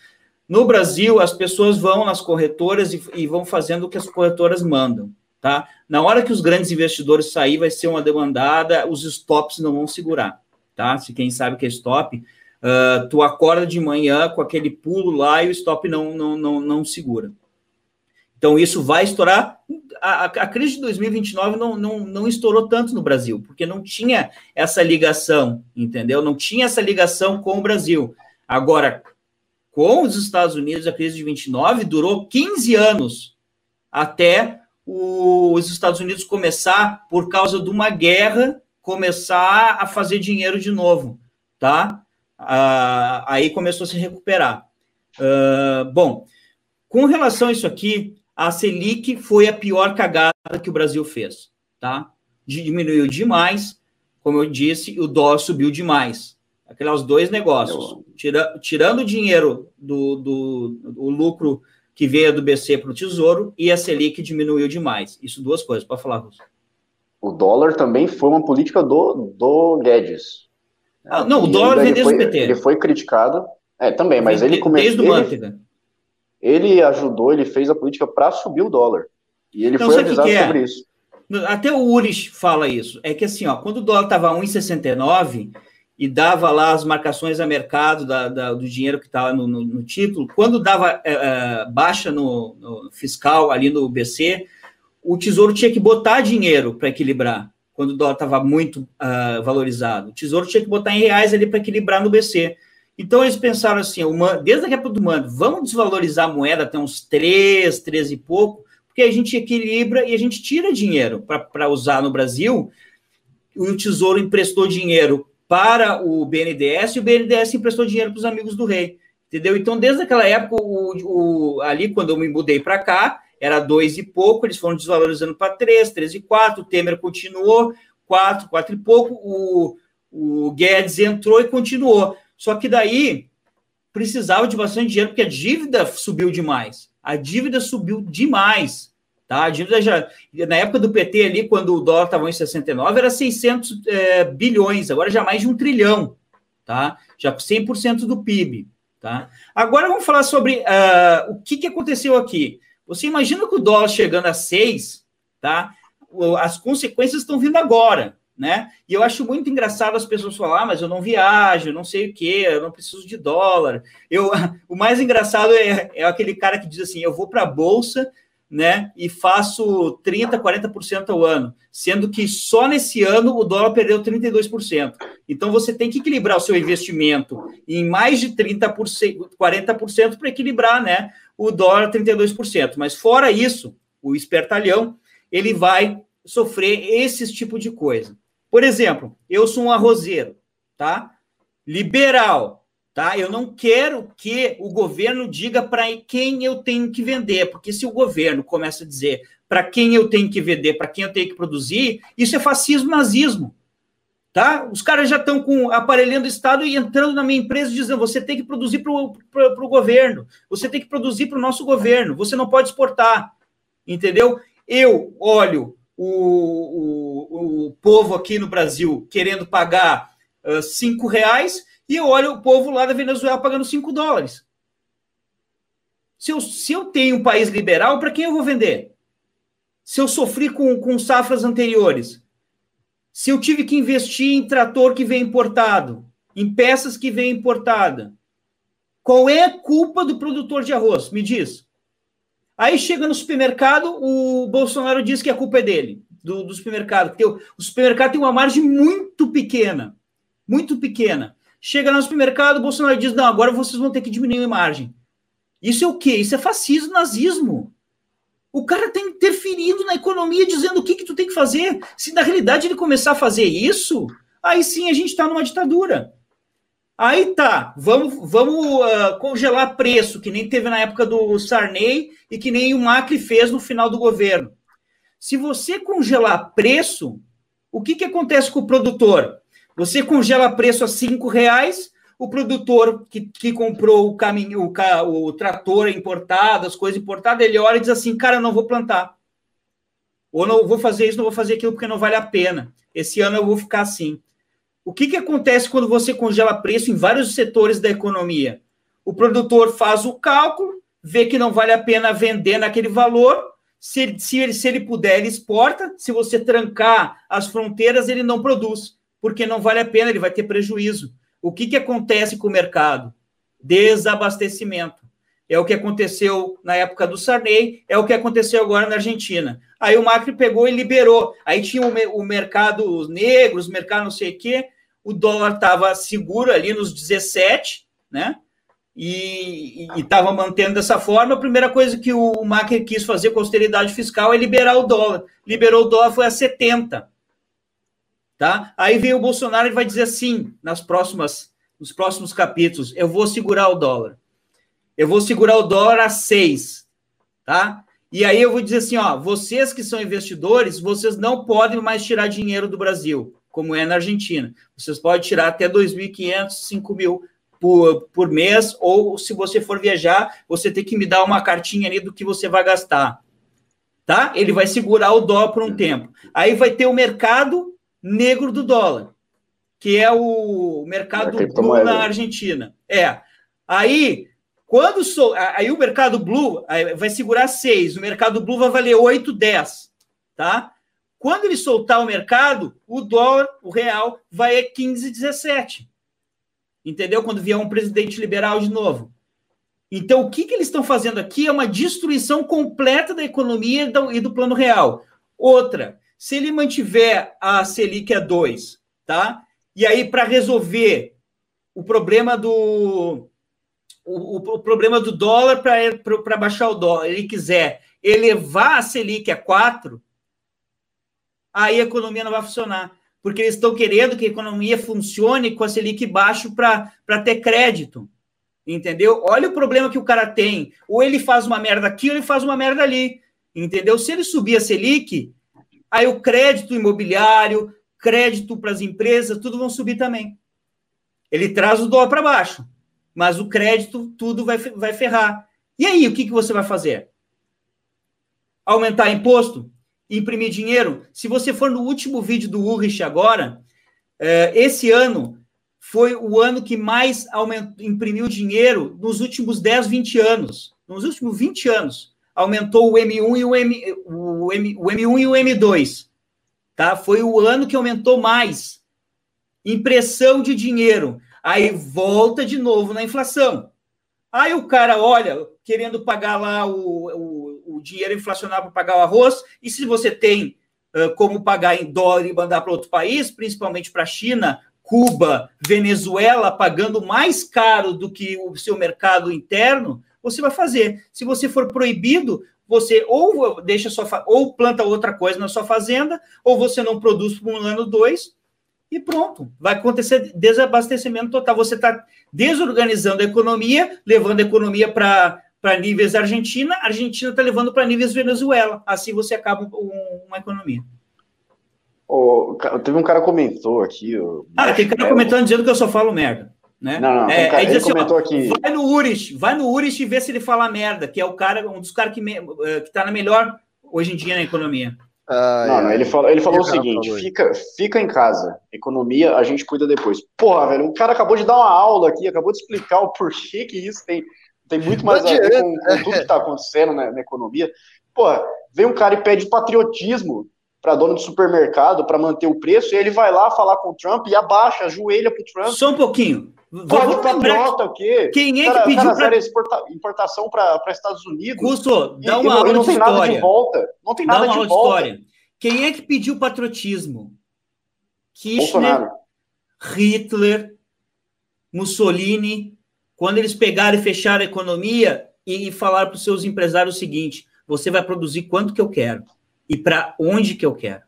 C: No Brasil, as pessoas vão nas corretoras e, e, vão fazendo o que as corretoras mandam, tá? Na hora que os grandes investidores sair, vai ser uma demandada, os stops não vão segurar, tá? Se quem sabe que é stop, Uh, tu acorda de manhã com aquele pulo lá e o stop não, não, não, não segura. Então, isso vai estourar. A, a, crise de 2029 não, não, não estourou tanto no Brasil, porque não tinha essa ligação, entendeu? Não tinha essa ligação com o Brasil. Agora, com os Estados Unidos, a crise de 29 durou 15 anos até os Estados Unidos começar, por causa de uma guerra, começar a fazer dinheiro de novo, tá? ah, aí começou a se recuperar. Uh, bom, com relação a isso aqui, a Selic foi a pior cagada que o Brasil fez, tá? Diminuiu demais, como eu disse, o dólar subiu demais. Aqueles dois negócios. Tira, tirando o dinheiro do, do, do lucro que veio do BC para o Tesouro e a Selic diminuiu demais. Isso duas coisas, para falar, Russo.
B: O dólar também foi uma política do, do Guedes.
C: Ah, não, o dólar vem desde
B: o
C: PT.
B: Ele foi criticado. É, também, mas
C: ele
B: começou.
C: Desde o Manteiga.
B: Ele ajudou, ele fez a política para subir o dólar. E ele não, foi avisado que que é? sobre isso.
C: Até o Uris fala isso. É que assim, ó, quando o dólar estava 1,69 e dava lá as marcações a mercado da, da, do dinheiro que estava no, no, no, título, quando dava é, baixa no, no, fiscal ali no BC, o Tesouro tinha que botar dinheiro para equilibrar, quando o dólar estava muito uh, valorizado. O Tesouro tinha que botar em reais ali para equilibrar no BC. Então eles pensaram assim, desde a época do mando, vamos desvalorizar a moeda até uns 3, 13 e pouco, porque a gente equilibra e a gente tira dinheiro para usar no Brasil. O Tesouro emprestou dinheiro para o BNDES e o BNDES emprestou dinheiro para os amigos do rei. Entendeu? Então, desde aquela época, o, o ali, quando eu me mudei para cá, era dois e pouco, eles foram desvalorizando para três, três e quatro, o Temer continuou, quatro, quatro e pouco, o, o Guedes entrou e continuou. Só que daí precisava de bastante dinheiro, porque a dívida subiu demais. A dívida subiu demais. Tá? A dívida já, na época do PT ali, quando o dólar estava em 69, era 600 é, bilhões, agora já mais de um trilhão, tá? Já 100% do PIB, tá? Agora vamos falar sobre uh, o que, que aconteceu aqui. Você imagina que o dólar chegando a 6, tá? As consequências estão vindo agora, né? E eu acho muito engraçado as pessoas falar, ah, mas eu não viajo, não sei o quê, eu não preciso de dólar. Eu, [laughs] o mais engraçado é, é aquele cara que diz assim: eu vou para a bolsa né? E faço 30%, 40% ao ano, sendo que só nesse ano o dólar perdeu 32%. Então você tem que equilibrar o seu investimento em mais de 30%, 40% para equilibrar, né? O dólar 32%. Mas fora isso, o espertalhão, ele vai sofrer esse tipo de coisa. Por exemplo, eu sou um arrozeiro, tá? Liberal, tá? Eu não quero que o governo diga para quem eu tenho que vender, porque se o governo começa a dizer para quem eu tenho que vender, para quem eu tenho que produzir, isso é fascismo, nazismo. Tá? Os caras já estão com aparelhando o Estado e entrando na minha empresa dizendo: você tem que produzir para o governo, você tem que produzir para o nosso governo, você não pode exportar. Entendeu? Eu olho o, o, o povo aqui no Brasil querendo pagar uh, cinco reais e eu olho o povo lá da Venezuela pagando 5 dólares. Se eu, se eu tenho um país liberal, para quem eu vou vender? Se eu sofri com, com safras anteriores, se eu tive que investir em trator que vem importado, em peças que vem importada, qual é a culpa do produtor de arroz? Me diz. Aí chega no supermercado, o Bolsonaro diz que a culpa é dele, do, do supermercado, porque o, o supermercado tem uma margem muito pequena, muito pequena. Chega no supermercado, o Bolsonaro diz: não, agora vocês vão ter que diminuir a margem. Isso é o quê? Isso é fascismo, nazismo. O cara está interferindo na economia, dizendo o que, que tu tem que fazer. Se na realidade ele começar a fazer isso, aí sim a gente está numa ditadura. Aí tá, vamos, vamos uh, congelar preço, que nem teve na época do Sarney e que nem o Macri fez no final do governo. Se você congelar preço, o que, que acontece com o produtor? Você congela preço a cinco reais, o produtor que, que comprou o caminho, o, o trator importado, as coisas importadas, ele olha e diz assim, cara, não vou plantar. Ou não vou fazer isso, não vou fazer aquilo porque não vale a pena. Esse ano eu vou ficar assim. O que, que acontece quando você congela preço em vários setores da economia? O produtor faz o cálculo, vê que não vale a pena vender naquele valor, se, se, ele, se ele puder, ele exporta, se você trancar as fronteiras, ele não produz porque não vale a pena, ele vai ter prejuízo. O que, que acontece com o mercado? Desabastecimento. É o que aconteceu na época do Sarney, é o que aconteceu agora na Argentina. Aí o Macri pegou e liberou. Aí tinha o, mercado os mercados não sei o quê, o dólar estava seguro ali nos 17, né? E estava mantendo dessa forma. A primeira coisa que o Macri quis fazer com austeridade fiscal é liberar o dólar. Liberou o dólar, foi a 70. Tá? Aí vem o Bolsonaro e vai dizer assim nas próximas, nos próximos capítulos: eu vou segurar o dólar. Eu vou segurar o dólar a seis. Tá? E aí eu vou dizer assim: ó, vocês que são investidores, vocês não podem mais tirar dinheiro do Brasil, como é na Argentina. Vocês podem tirar até 2.500, 5.000 por, por mês, ou se você for viajar, você tem que me dar uma cartinha ali do que você vai gastar. Tá? Ele vai segurar o dólar por um tempo. Aí vai ter o mercado negro do dólar, que é o mercado é blue na Argentina. É. Aí, quando sou, aí o mercado blue vai segurar 6, o mercado blue vai valer 8, 10, tá? Quando ele soltar o mercado, o dólar, o real, vai a 15, 17. Entendeu? Quando vier um presidente liberal de novo. Então, o que, que eles estão fazendo aqui é uma destruição completa da economia e do plano real. Outra, se ele mantiver a Selic a 2, tá? E aí, para resolver o problema do o, o, problema do dólar para baixar o dólar, ele quiser elevar a Selic a 4, aí a economia não vai funcionar. Porque eles estão querendo que a economia funcione com a Selic baixo para ter crédito. Entendeu? Olha o problema que o cara tem. Ou ele faz uma merda aqui, ou ele faz uma merda ali. Entendeu? Se ele subir a Selic, aí o crédito imobiliário, crédito para as empresas, tudo vão subir também. Ele traz o dólar para baixo, mas o crédito, tudo vai, vai ferrar. E aí, o que, que você vai fazer? Aumentar imposto? Imprimir dinheiro? Se você for no último vídeo do Ulrich agora, eh, esse ano foi o ano que mais aumentou, imprimiu dinheiro nos últimos 10, 20 anos. Nos últimos 20 anos. Aumentou o M1 e o, M, o, M, o M1 e o M2. Tá? Foi o ano que aumentou mais. Impressão de dinheiro. Aí volta de novo na inflação. Aí o cara olha, querendo pagar lá o, o, o dinheiro inflacionário para pagar o arroz, e se você tem uh, como pagar em dólar e mandar para outro país, principalmente para a China Cuba, Venezuela pagando mais caro do que o seu mercado interno, você vai fazer. Se você for proibido, você ou deixa sua ou planta outra coisa na sua fazenda, ou você não produz por um ano dois e pronto. Vai acontecer desabastecimento total. Você está desorganizando a economia, levando a economia para para níveis Argentina, a Argentina está levando para níveis Venezuela. Assim você acaba um, uma economia.
B: Oh, teve um cara que comentou aqui.
C: Ah, tem cara comentando dizendo que eu só falo merda. Né?
B: Não, não, é, cara, ele assim, comentou ó, aqui.
C: Vai no Urich, vai no Urich e vê se ele fala merda, que é o cara, um dos caras que, me, eh, que tá na melhor hoje em dia na economia.
B: Ah, não, é. não, ele falou, ele falou o seguinte: falou fica, fica em casa, economia a gente cuida depois. Porra, velho, o cara acabou de dar uma aula aqui, acabou de explicar o porquê que isso tem, tem muito mais a ver com, com tudo que está acontecendo na, na economia. Porra, vem um cara e pede patriotismo para dono de supermercado para manter o preço, e ele vai lá falar com o Trump e abaixa, ajoelha para o Trump.
C: Só um pouquinho.
B: Pode patriota o quê?
C: Quem é que cara, pediu
B: exporta, importação para Estados Unidos?
C: Custo, dá uma e, aula e não
B: tem
C: história.
B: nada de volta. Não tem nada
C: dá
B: uma de volta. História.
C: Quem é que pediu patriotismo? Kirchner, Hitler, Mussolini, quando eles pegaram e fecharam a economia e falaram para os seus empresários o seguinte: você vai produzir quanto que eu quero e para onde que eu quero.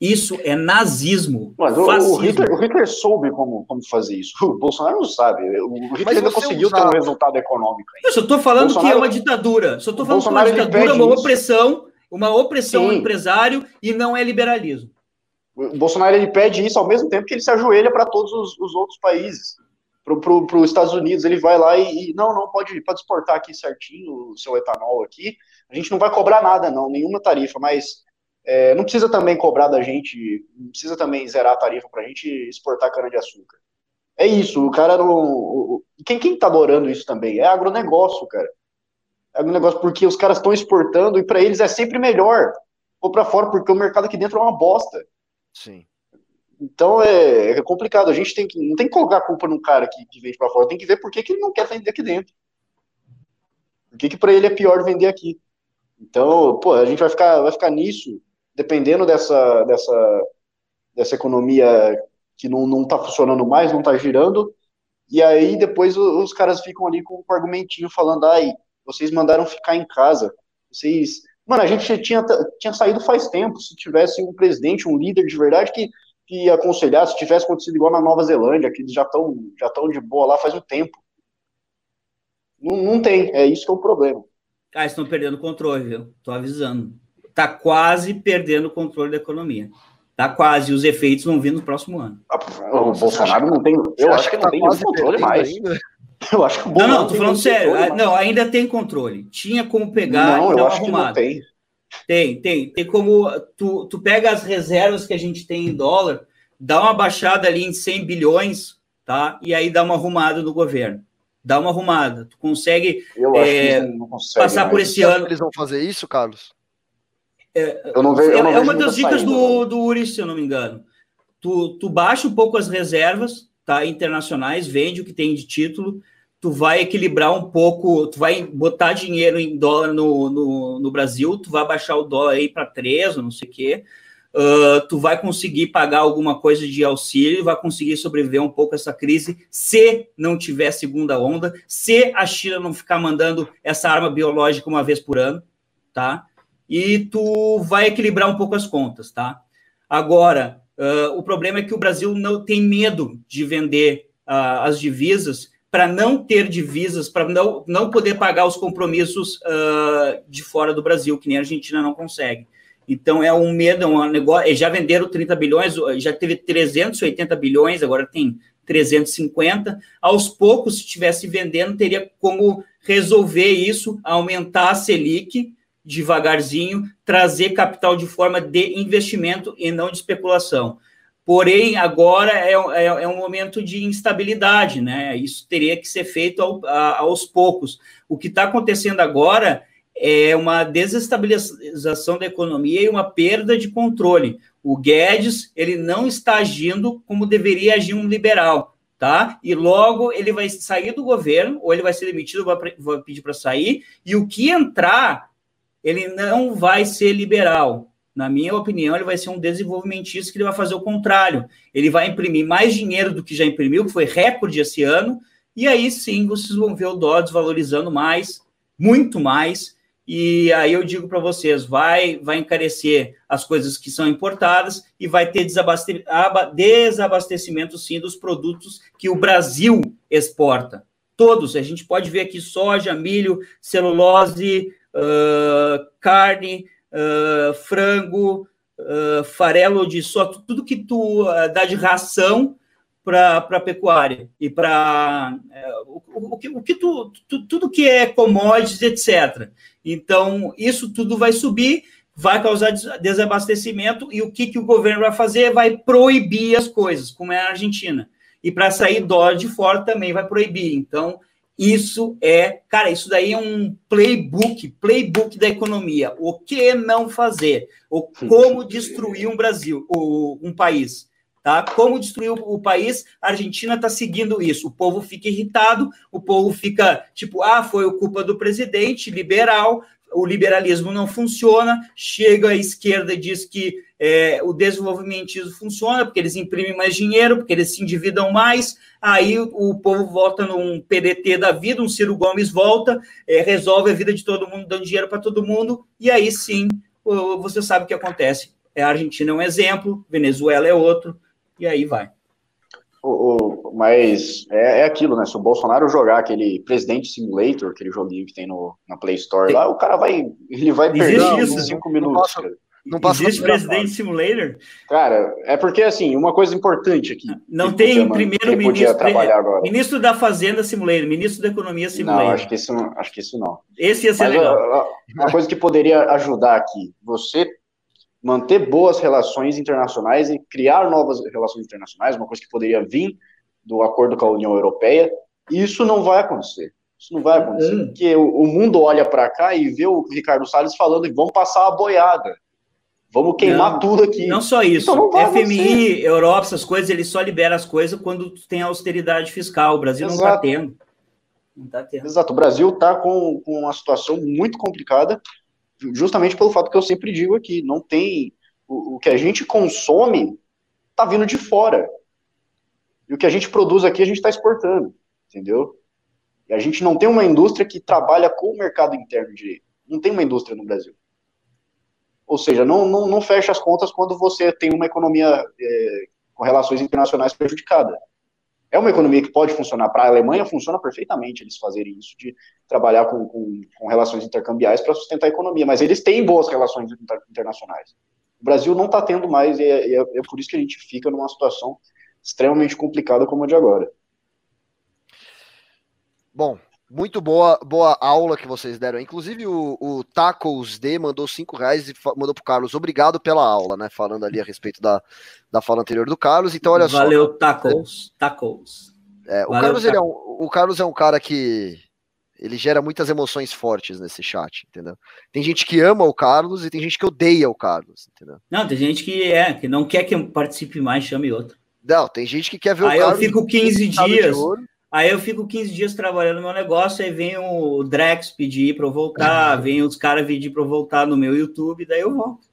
C: Isso é nazismo.
B: Mas o, o, Hitler, o, Hitler, soube como, como fazer isso. [laughs] O Bolsonaro não sabe. O Hitler Mas ainda conseguiu usar... ter um resultado econômico.
C: Eu só estou falando Bolsonaro... que é uma ditadura. Só estou falando que é uma ditadura, uma opressão, uma opressão ao empresário e não é liberalismo.
B: O Bolsonaro ele pede isso ao mesmo tempo que ele se ajoelha para todos os, os, outros países. Para os Estados Unidos, ele vai lá e, e, não, não, pode, pode exportar aqui certinho o seu etanol aqui. A gente não vai cobrar nada, não, nenhuma tarifa, mas é, não precisa também cobrar da gente, não precisa também zerar a tarifa para a gente exportar cana-de-açúcar. É isso, o cara não. O, quem, quem tá adorando isso também? É agronegócio, cara. É agronegócio porque os caras estão exportando e para eles é sempre melhor. Ou para fora, porque o mercado aqui dentro é uma bosta.
A: Sim.
B: Então é, é, complicado. A gente tem que, não tem que colocar a culpa no cara que, que vende para fora, tem que ver por que, que ele não quer vender aqui dentro. Por que, que para ele é pior vender aqui? Então, pô, a gente vai ficar, vai ficar nisso, dependendo dessa, dessa, dessa economia que não, não tá funcionando mais, não tá girando, e aí depois os, caras ficam ali com um argumentinho falando, ai, vocês mandaram ficar em casa, vocês... Mano, a gente tinha, tinha saído faz tempo, se tivesse um presidente, um líder de verdade que, que aconselhasse, se tivesse acontecido igual na Nova Zelândia, que eles já estão já de boa lá faz um tempo. Não, não tem, é isso que é o problema.
C: Ah, estão perdendo o controle, viu? Estou avisando. Está quase perdendo o controle da economia. Está quase. Os efeitos vão vir no próximo ano.
B: O Bolsonaro não tem. Eu acho que, que não tá tem controle mais. Ainda? [laughs]
C: Eu acho que o Não, não, tô falando sério. Controle, não, ainda tem controle. Tinha como pegar
B: não, e dar eu acho arrumado. Que não tem.
C: Tem, tem. Tem como. Tu, tu pega as reservas que a gente tem em dólar, dá uma baixada ali em 100 bilhões, tá? E aí dá uma arrumada no governo dá uma arrumada. Tu consegue, é, consegue passar por esse ano.
A: Eles vão fazer isso, Carlos?
C: É, eu não vejo, eu não é uma das dicas do, do Uri, se eu não me engano. Tu, tu baixa um pouco as reservas tá, internacionais, vende o que tem de título, tu vai equilibrar um pouco, tu vai botar dinheiro em dólar no, no, no Brasil, tu vai baixar o dólar aí para 3 ou não sei o quê, uh, tu vai conseguir pagar alguma coisa de auxílio, vai conseguir sobreviver um pouco essa crise se não tiver segunda onda, se a China não ficar mandando essa arma biológica uma vez por ano, tá? E tu vai equilibrar um pouco as contas, tá? Agora, uh, o problema é que o Brasil não tem medo de vender uh, as divisas para não ter divisas, para não, não poder pagar os compromissos uh, de fora do Brasil, que nem a Argentina não consegue. Então é um medo, é um negócio. Já venderam 30 bilhões, já teve 380 bilhões, agora tem 350. Aos poucos, se estivesse vendendo, teria como resolver isso, aumentar a Selic devagarzinho, trazer capital de forma de investimento e não de especulação. Porém, agora é, é, é, um momento de instabilidade, né? Isso teria que ser feito ao, a, aos poucos. O que está acontecendo agora é uma desestabilização da economia e uma perda de controle. O Guedes ele não está agindo como deveria agir um liberal, tá? E logo ele vai sair do governo ou ele vai ser demitido, vai, pedir para sair. E o que entrar, ele não vai ser liberal na minha opinião, ele vai ser um desenvolvimentista que ele vai fazer o contrário. Ele vai imprimir mais dinheiro do que já imprimiu, que foi recorde esse ano, e aí sim vocês vão ver o dólar desvalorizando mais, muito mais. E aí eu digo para vocês, vai vai encarecer as coisas que são importadas e vai ter desabastecimento sim dos produtos que o Brasil exporta. Todos, a gente pode ver aqui soja, milho, celulose, uh, carne, uh, frango, uh, farelo de só tudo que tu uh, dá de ração para a pecuária e para uh, o, o, que, o que tu, tu, tudo que é commodities, etc. Então, isso tudo vai subir, vai causar desabastecimento, e o que, que o governo vai fazer? Vai proibir as coisas, como é a Argentina. E para sair dólar de fora também vai proibir. Então, isso é, cara, isso daí é um playbook, playbook da economia. O que não fazer? O como destruir um Brasil, um país, tá? Como destruir o, país? A Argentina está seguindo isso. O povo fica irritado, o povo fica tipo, ah, foi culpa do presidente liberal, o liberalismo não funciona, chega à esquerda e diz que é, o desenvolvimentismo funciona, porque eles imprimem mais dinheiro, porque eles se endividam mais, aí o, povo vota num PDT da vida, um Ciro Gomes volta, é, resolve a vida de todo mundo, dando dinheiro para todo mundo, e aí sim, você sabe o que acontece. A Argentina é um exemplo, Venezuela é outro, e aí vai.
B: O, o, mas é, é, aquilo, né? Se o Bolsonaro jogar aquele Presidente Simulator, aquele joguinho que tem no, na Play Store lá, o cara vai. Ele vai perder
C: uns 5 minutos. Não, não passa Existe Presidente Simulator?
B: Cara, é porque, assim, uma coisa importante aqui.
C: Não tem primeiro ministro. Ministro da Fazenda Simulator, ministro da Economia Simulator.
B: Não, acho que isso não. Acho que isso não.
C: Esse ia ser Mas, legal.
B: Uma coisa que poderia ajudar aqui, você manter boas relações internacionais e criar novas relações internacionais, uma coisa que poderia vir do acordo com a União Europeia, isso não vai acontecer. Isso não vai acontecer, hum. porque o, o mundo olha para cá e vê o Ricardo Salles falando que vão passar a boiada. Vamos queimar
C: não,
B: tudo aqui.
C: Não só isso. Então FMI, acontecer. Europa, essas coisas, ele só libera as coisas quando tem austeridade fiscal. O Brasil Exato. não está tendo.
B: Não tá tendo. Exato. O Brasil está com, com uma situação muito complicada justamente pelo fato que eu sempre digo aqui, não tem o, o que a gente consome está vindo de fora. E o que a gente produz aqui a gente está exportando, entendeu? E a gente não tem uma indústria que trabalha com o mercado interno direito. Não tem uma indústria no Brasil. Ou seja, não, não, não fecha as contas quando você tem uma economia é, com relações internacionais prejudicada é uma economia que pode funcionar. Para a Alemanha, funciona perfeitamente eles fazerem isso, de trabalhar com, com, com relações intercambiais para sustentar a economia, mas eles têm boas relações internacionais. O Brasil não está tendo mais, e é, é, é por isso que a gente fica numa situação extremamente complicada como a de agora.
A: Bom, muito boa, boa aula que vocês deram. Inclusive, o, o Tacos D mandou cinco reais e mandou pro Carlos. Obrigado pela aula, né? Falando ali a respeito da, da fala anterior do Carlos. Então, olha
C: Valeu, só. Tacos. Tacos.
A: É, o, Valeu, Carlos, é um, o Carlos é um cara que ele gera muitas emoções fortes nesse chat, entendeu? Tem gente que ama o Carlos e tem gente que odeia o Carlos, entendeu?
C: Não, tem gente que é, que não quer que eu participe mais, chame outro.
A: Não, tem gente que quer ver
C: aí
A: o
C: Carlos. Aí eu fico 15 dias. Aí eu fico 15 dias trabalhando no meu negócio, aí vem o Drex pedir para eu voltar, vem os caras pedir para eu voltar no meu YouTube, daí eu volto.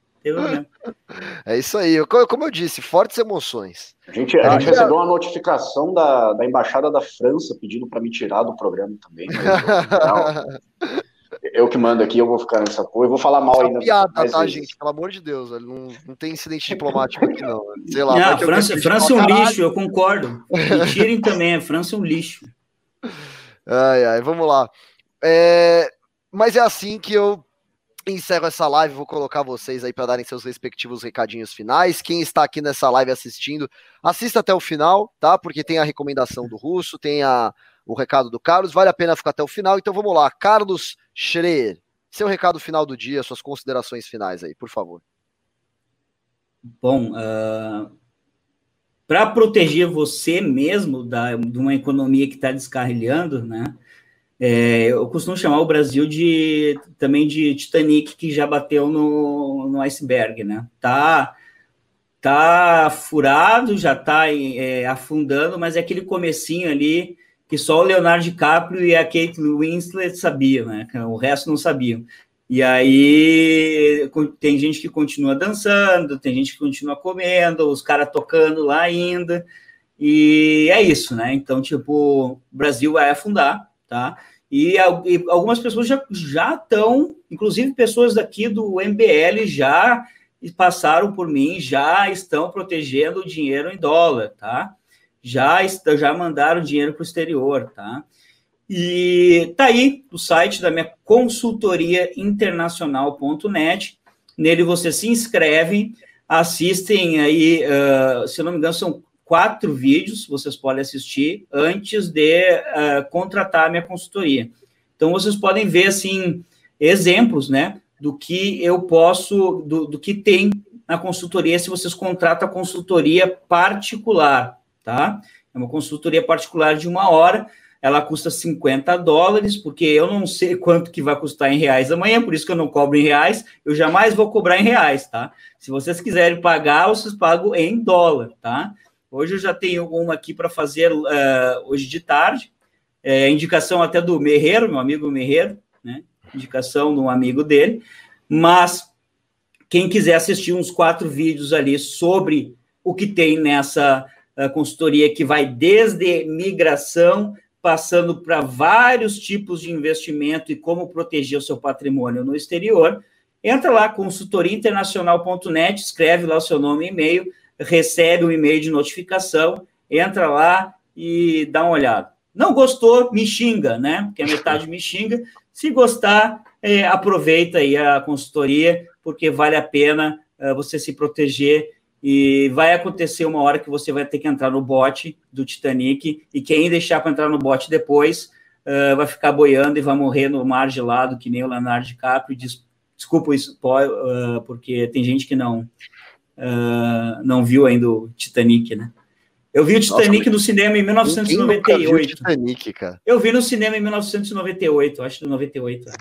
A: É isso aí, como eu disse, fortes emoções.
B: A gente, a gente recebeu uma notificação da, da Embaixada da França pedindo para me tirar do programa também. [laughs] eu que mando aqui, eu vou ficar nessa porra, eu vou falar mal é ainda.
A: piada, tá, vezes. gente? Pelo amor de Deus, não, não tem incidente diplomático aqui, não.
C: Sei lá. Não, França, França é um lixo, eu concordo. Me tirem também, a França é um lixo. [laughs]
A: Ai, ai, vamos lá. É, mas é assim que eu encerro essa live, vou colocar vocês aí para darem seus respectivos recadinhos finais. Quem está aqui nessa live assistindo, assista até o final, tá? Porque tem a recomendação do Russo, tem a, o recado do Carlos, vale a pena ficar até o final. Então vamos lá, Carlos Schreier, seu recado final do dia, suas considerações finais aí, por favor.
C: Bom, uh, ah, para proteger você mesmo da, de uma economia que está descarrilhando, né? É, eu costumo chamar o Brasil de também de Titanic que já bateu no, no iceberg, né? Tá, tá furado, já tá é, afundando, mas é aquele comecinho ali que só o Leonardo DiCaprio e a Kate Winslet sabiam, né? O resto não sabiam. E aí tem gente que continua dançando, tem gente que continua comendo, os caras tocando lá ainda. E é isso, né? Então, tipo, o Brasil vai afundar, tá? E, algumas pessoas já já estão, inclusive pessoas daqui do MBL já passaram por mim, já estão protegendo o dinheiro em dólar, tá? Já está, já mandaram dinheiro para o exterior, tá? E tá aí o site da minha consultoria internacional.net. Nele você se inscreve, assistem aí, uh, se não me engano, são quatro vídeos vocês podem assistir antes de uh, contratar a minha consultoria. Então, vocês podem ver, assim, exemplos, né, do que eu posso, do, do que tem na consultoria se vocês contratam a consultoria particular, tá? É uma consultoria particular de uma hora, ela custa 50 dólares, porque eu não sei [laughs] quanto que vai custar em reais amanhã, por isso que eu não cobro em reais, eu jamais vou cobrar em reais, tá? Se vocês quiserem pagar, vocês pagam em dólar, tá? Hoje eu já tenho uma aqui para fazer uh, hoje de tarde. É, indicação até do Merreiro, meu amigo Merreiro, né? Indicação de um amigo dele. Mas quem quiser assistir uns quatro vídeos ali sobre o que tem nessa consultoria, que vai desde migração, passando para vários tipos de investimento e como proteger o seu patrimônio no exterior, entra lá, consultoriainternacional.net, escreve lá o seu nome e e-mail, recebe um e-mail de notificação, entra lá e dá uma olhada. Não gostou, me xinga, né? Porque a metade me xinga. Se gostar, é, aproveita aí a consultoria, porque vale a pena é, você se proteger e vai acontecer uma hora que você vai ter que entrar no bote do Titanic e quem deixar para entrar no bote depois uh, vai ficar boiando e vai morrer no mar gelado, que nem o Leonardo DiCaprio. Des desculpa isso, uh, porque tem gente que não uh, não viu ainda o Titanic, né? Eu vi o Titanic Nossa, no cinema em 1998. Titanic, cara. Eu vi no cinema em 1998, acho que 98. É,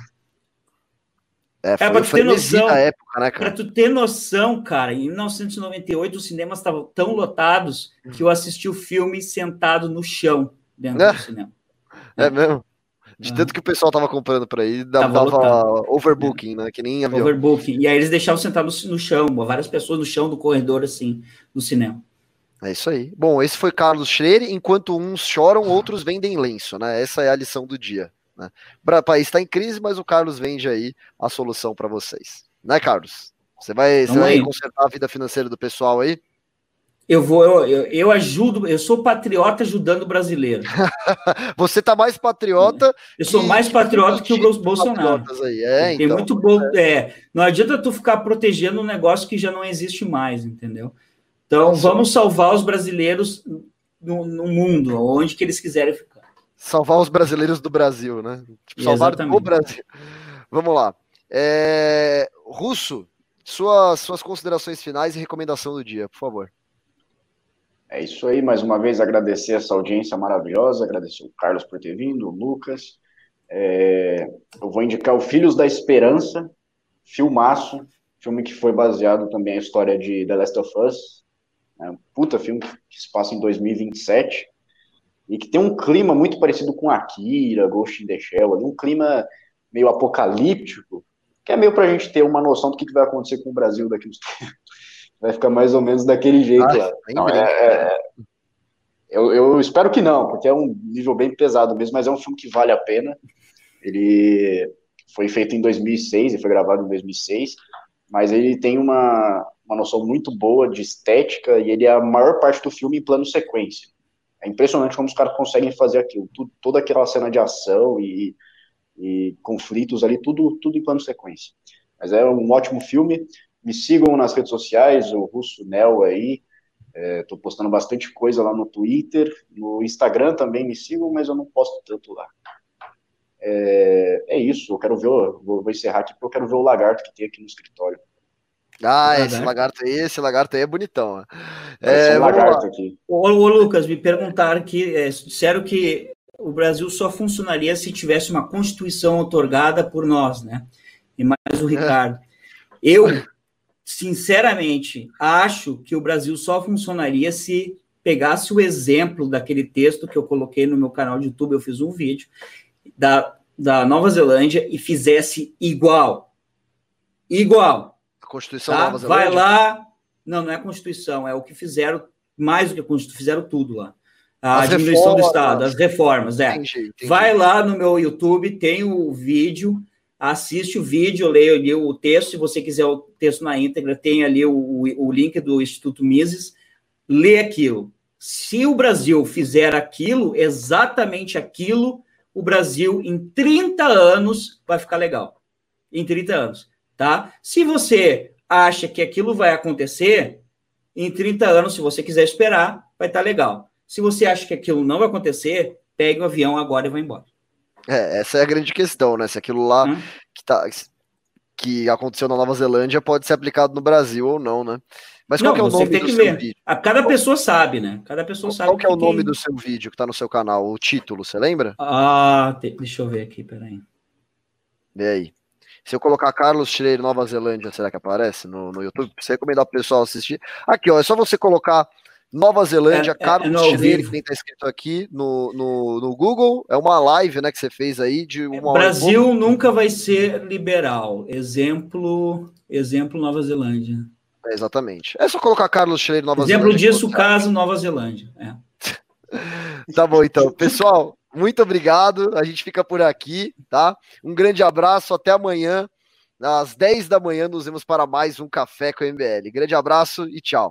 C: é, foi, pra tu ter noção, época, né, Pra tu ter noção, cara, em 1998 os cinemas estavam tão lotados que eu assisti o filme sentado no chão dentro é. do cinema.
A: É mesmo? De tanto que o pessoal tava comprando para ir, dava, dava overbooking, né? Que nem avião.
C: Overbooking. E aí eles deixavam sentados no chão, várias pessoas no chão do corredor, assim, no cinema.
A: É isso aí. Bom, esse foi Carlos Schreier. Enquanto uns choram, outros vendem lenço, né? Essa é a lição do dia. Né? O país está em crise, mas o Carlos vende aí a solução para vocês. Né, Carlos? Você vai, você vai consertar a vida financeira do pessoal aí?
C: Eu vou, eu, eu, eu, ajudo, eu sou patriota ajudando o brasileiro. [laughs]
A: Você tá mais patriota.
C: Eu sou que, mais patriota que, que o Bolsonaro. Aí. É, Tem então, muito bom. É. é. não adianta tu ficar protegendo um negócio que já não existe mais, entendeu? Então vamos salvar os brasileiros no, no, mundo, onde que eles quiserem ficar.
A: Salvar os brasileiros do Brasil, né? Tipo, salvar Exatamente. o Brasil. Vamos lá. É... Russo, suas, suas considerações finais e recomendação do dia, por favor.
B: É isso aí, mais uma vez agradecer essa audiência maravilhosa, agradecer o Carlos por ter vindo, o Lucas, É, eu vou indicar o Filhos da Esperança, filmaço, filme que foi baseado também na história de The Last of Us, é um puta filme que se passa em 2027 e que tem um clima muito parecido com Akira, Ghost in the Shell, um clima meio apocalíptico, que é meio pra gente ter uma noção do que, vai acontecer com o Brasil daqui uns [laughs] tempos. Vai ficar mais ou menos daquele jeito lá. Não, é, é, eu, eu, espero que não, porque é um nível bem pesado mesmo, mas é um filme que vale a pena. Ele foi feito em 2006 e foi gravado em 2006, mas ele tem uma, uma noção muito boa de estética e ele é a maior parte do filme em plano sequência. É impressionante como os caras conseguem fazer aquilo, tudo, toda aquela cena de ação e, e conflitos ali, tudo, tudo em plano sequência. Mas é um ótimo filme. Me sigam nas redes sociais, o Russo Nel aí. Estou é, postando bastante coisa lá no Twitter, no Instagram também me sigam, mas eu não posto tanto lá. É, é isso, eu quero ver, vou, vou, encerrar aqui porque eu quero ver o lagarto que tem aqui no escritório.
A: Ah, esse lagarto. lagarto aí, esse lagarto aí é bonitão.
C: É, é um lagarto aqui. Ô, ô, Lucas, me perguntaram que é, disseram que o Brasil só funcionaria se tivesse uma constituição otorgada por nós, né? E mais o Ricardo. Eu, sinceramente, acho que o Brasil só funcionaria se pegasse o exemplo daquele texto que eu coloquei no meu canal de YouTube, eu fiz um vídeo, da, da Nova Zelândia e fizesse igual. Igual.
A: Constituição tá? da Nova
C: Zelândia? Vai lá. Não, não é a Constituição, é o que fizeram, mais do que a Constituição, fizeram tudo lá. A as diminuição reformas, do Estado, as reformas, é. Entendi, entendi. Vai lá no meu YouTube, tem o vídeo, assiste o vídeo, leia ali o texto, se você quiser o texto na íntegra, tem ali o, o, o link do Instituto Mises, lê aquilo. Se o Brasil fizer aquilo, exatamente aquilo, o Brasil em 30 anos vai ficar legal. Em 30 anos, tá? Se você acha que aquilo vai acontecer, em 30 anos, se você quiser esperar, vai estar tá legal. Se você acha que aquilo não vai acontecer, pegue o avião agora e vá embora.
A: É, essa é a grande questão, né? Se aquilo lá hum. que, tá, que aconteceu na Nova Zelândia pode ser aplicado no Brasil ou não, né?
C: Mas qual não, é o nome do seu vídeo? A cada pessoa sabe, né? Cada pessoa
A: qual,
C: sabe.
A: Qual que é o nome do seu vídeo que está no seu canal? O título, você lembra?
C: Ah, deixa eu ver aqui, peraí.
A: Vê aí. Se eu colocar Carlos Schreier Nova Zelândia, será que aparece no, no YouTube? Você recomendar pro pessoal assistir. Aqui, ó, é só você colocar Nova Zelândia, é, é Carlos é, Schreier, que tá escrito aqui no, no, no, Google. É uma live, né, que você fez aí de uma
C: Brasil nunca vai ser liberal. Exemplo, exemplo Nova Zelândia.
A: É, exatamente. É só colocar Carlos Schreier Nova
C: Exemplo Zelândia. Exemplo disso, caso Nova Zelândia. É. [laughs]
A: tá bom, então. Pessoal, muito obrigado. A gente fica por aqui, tá? Um grande abraço, até amanhã. Às 10 da manhã nos vemos para mais um Café com o MBL. Grande abraço e tchau.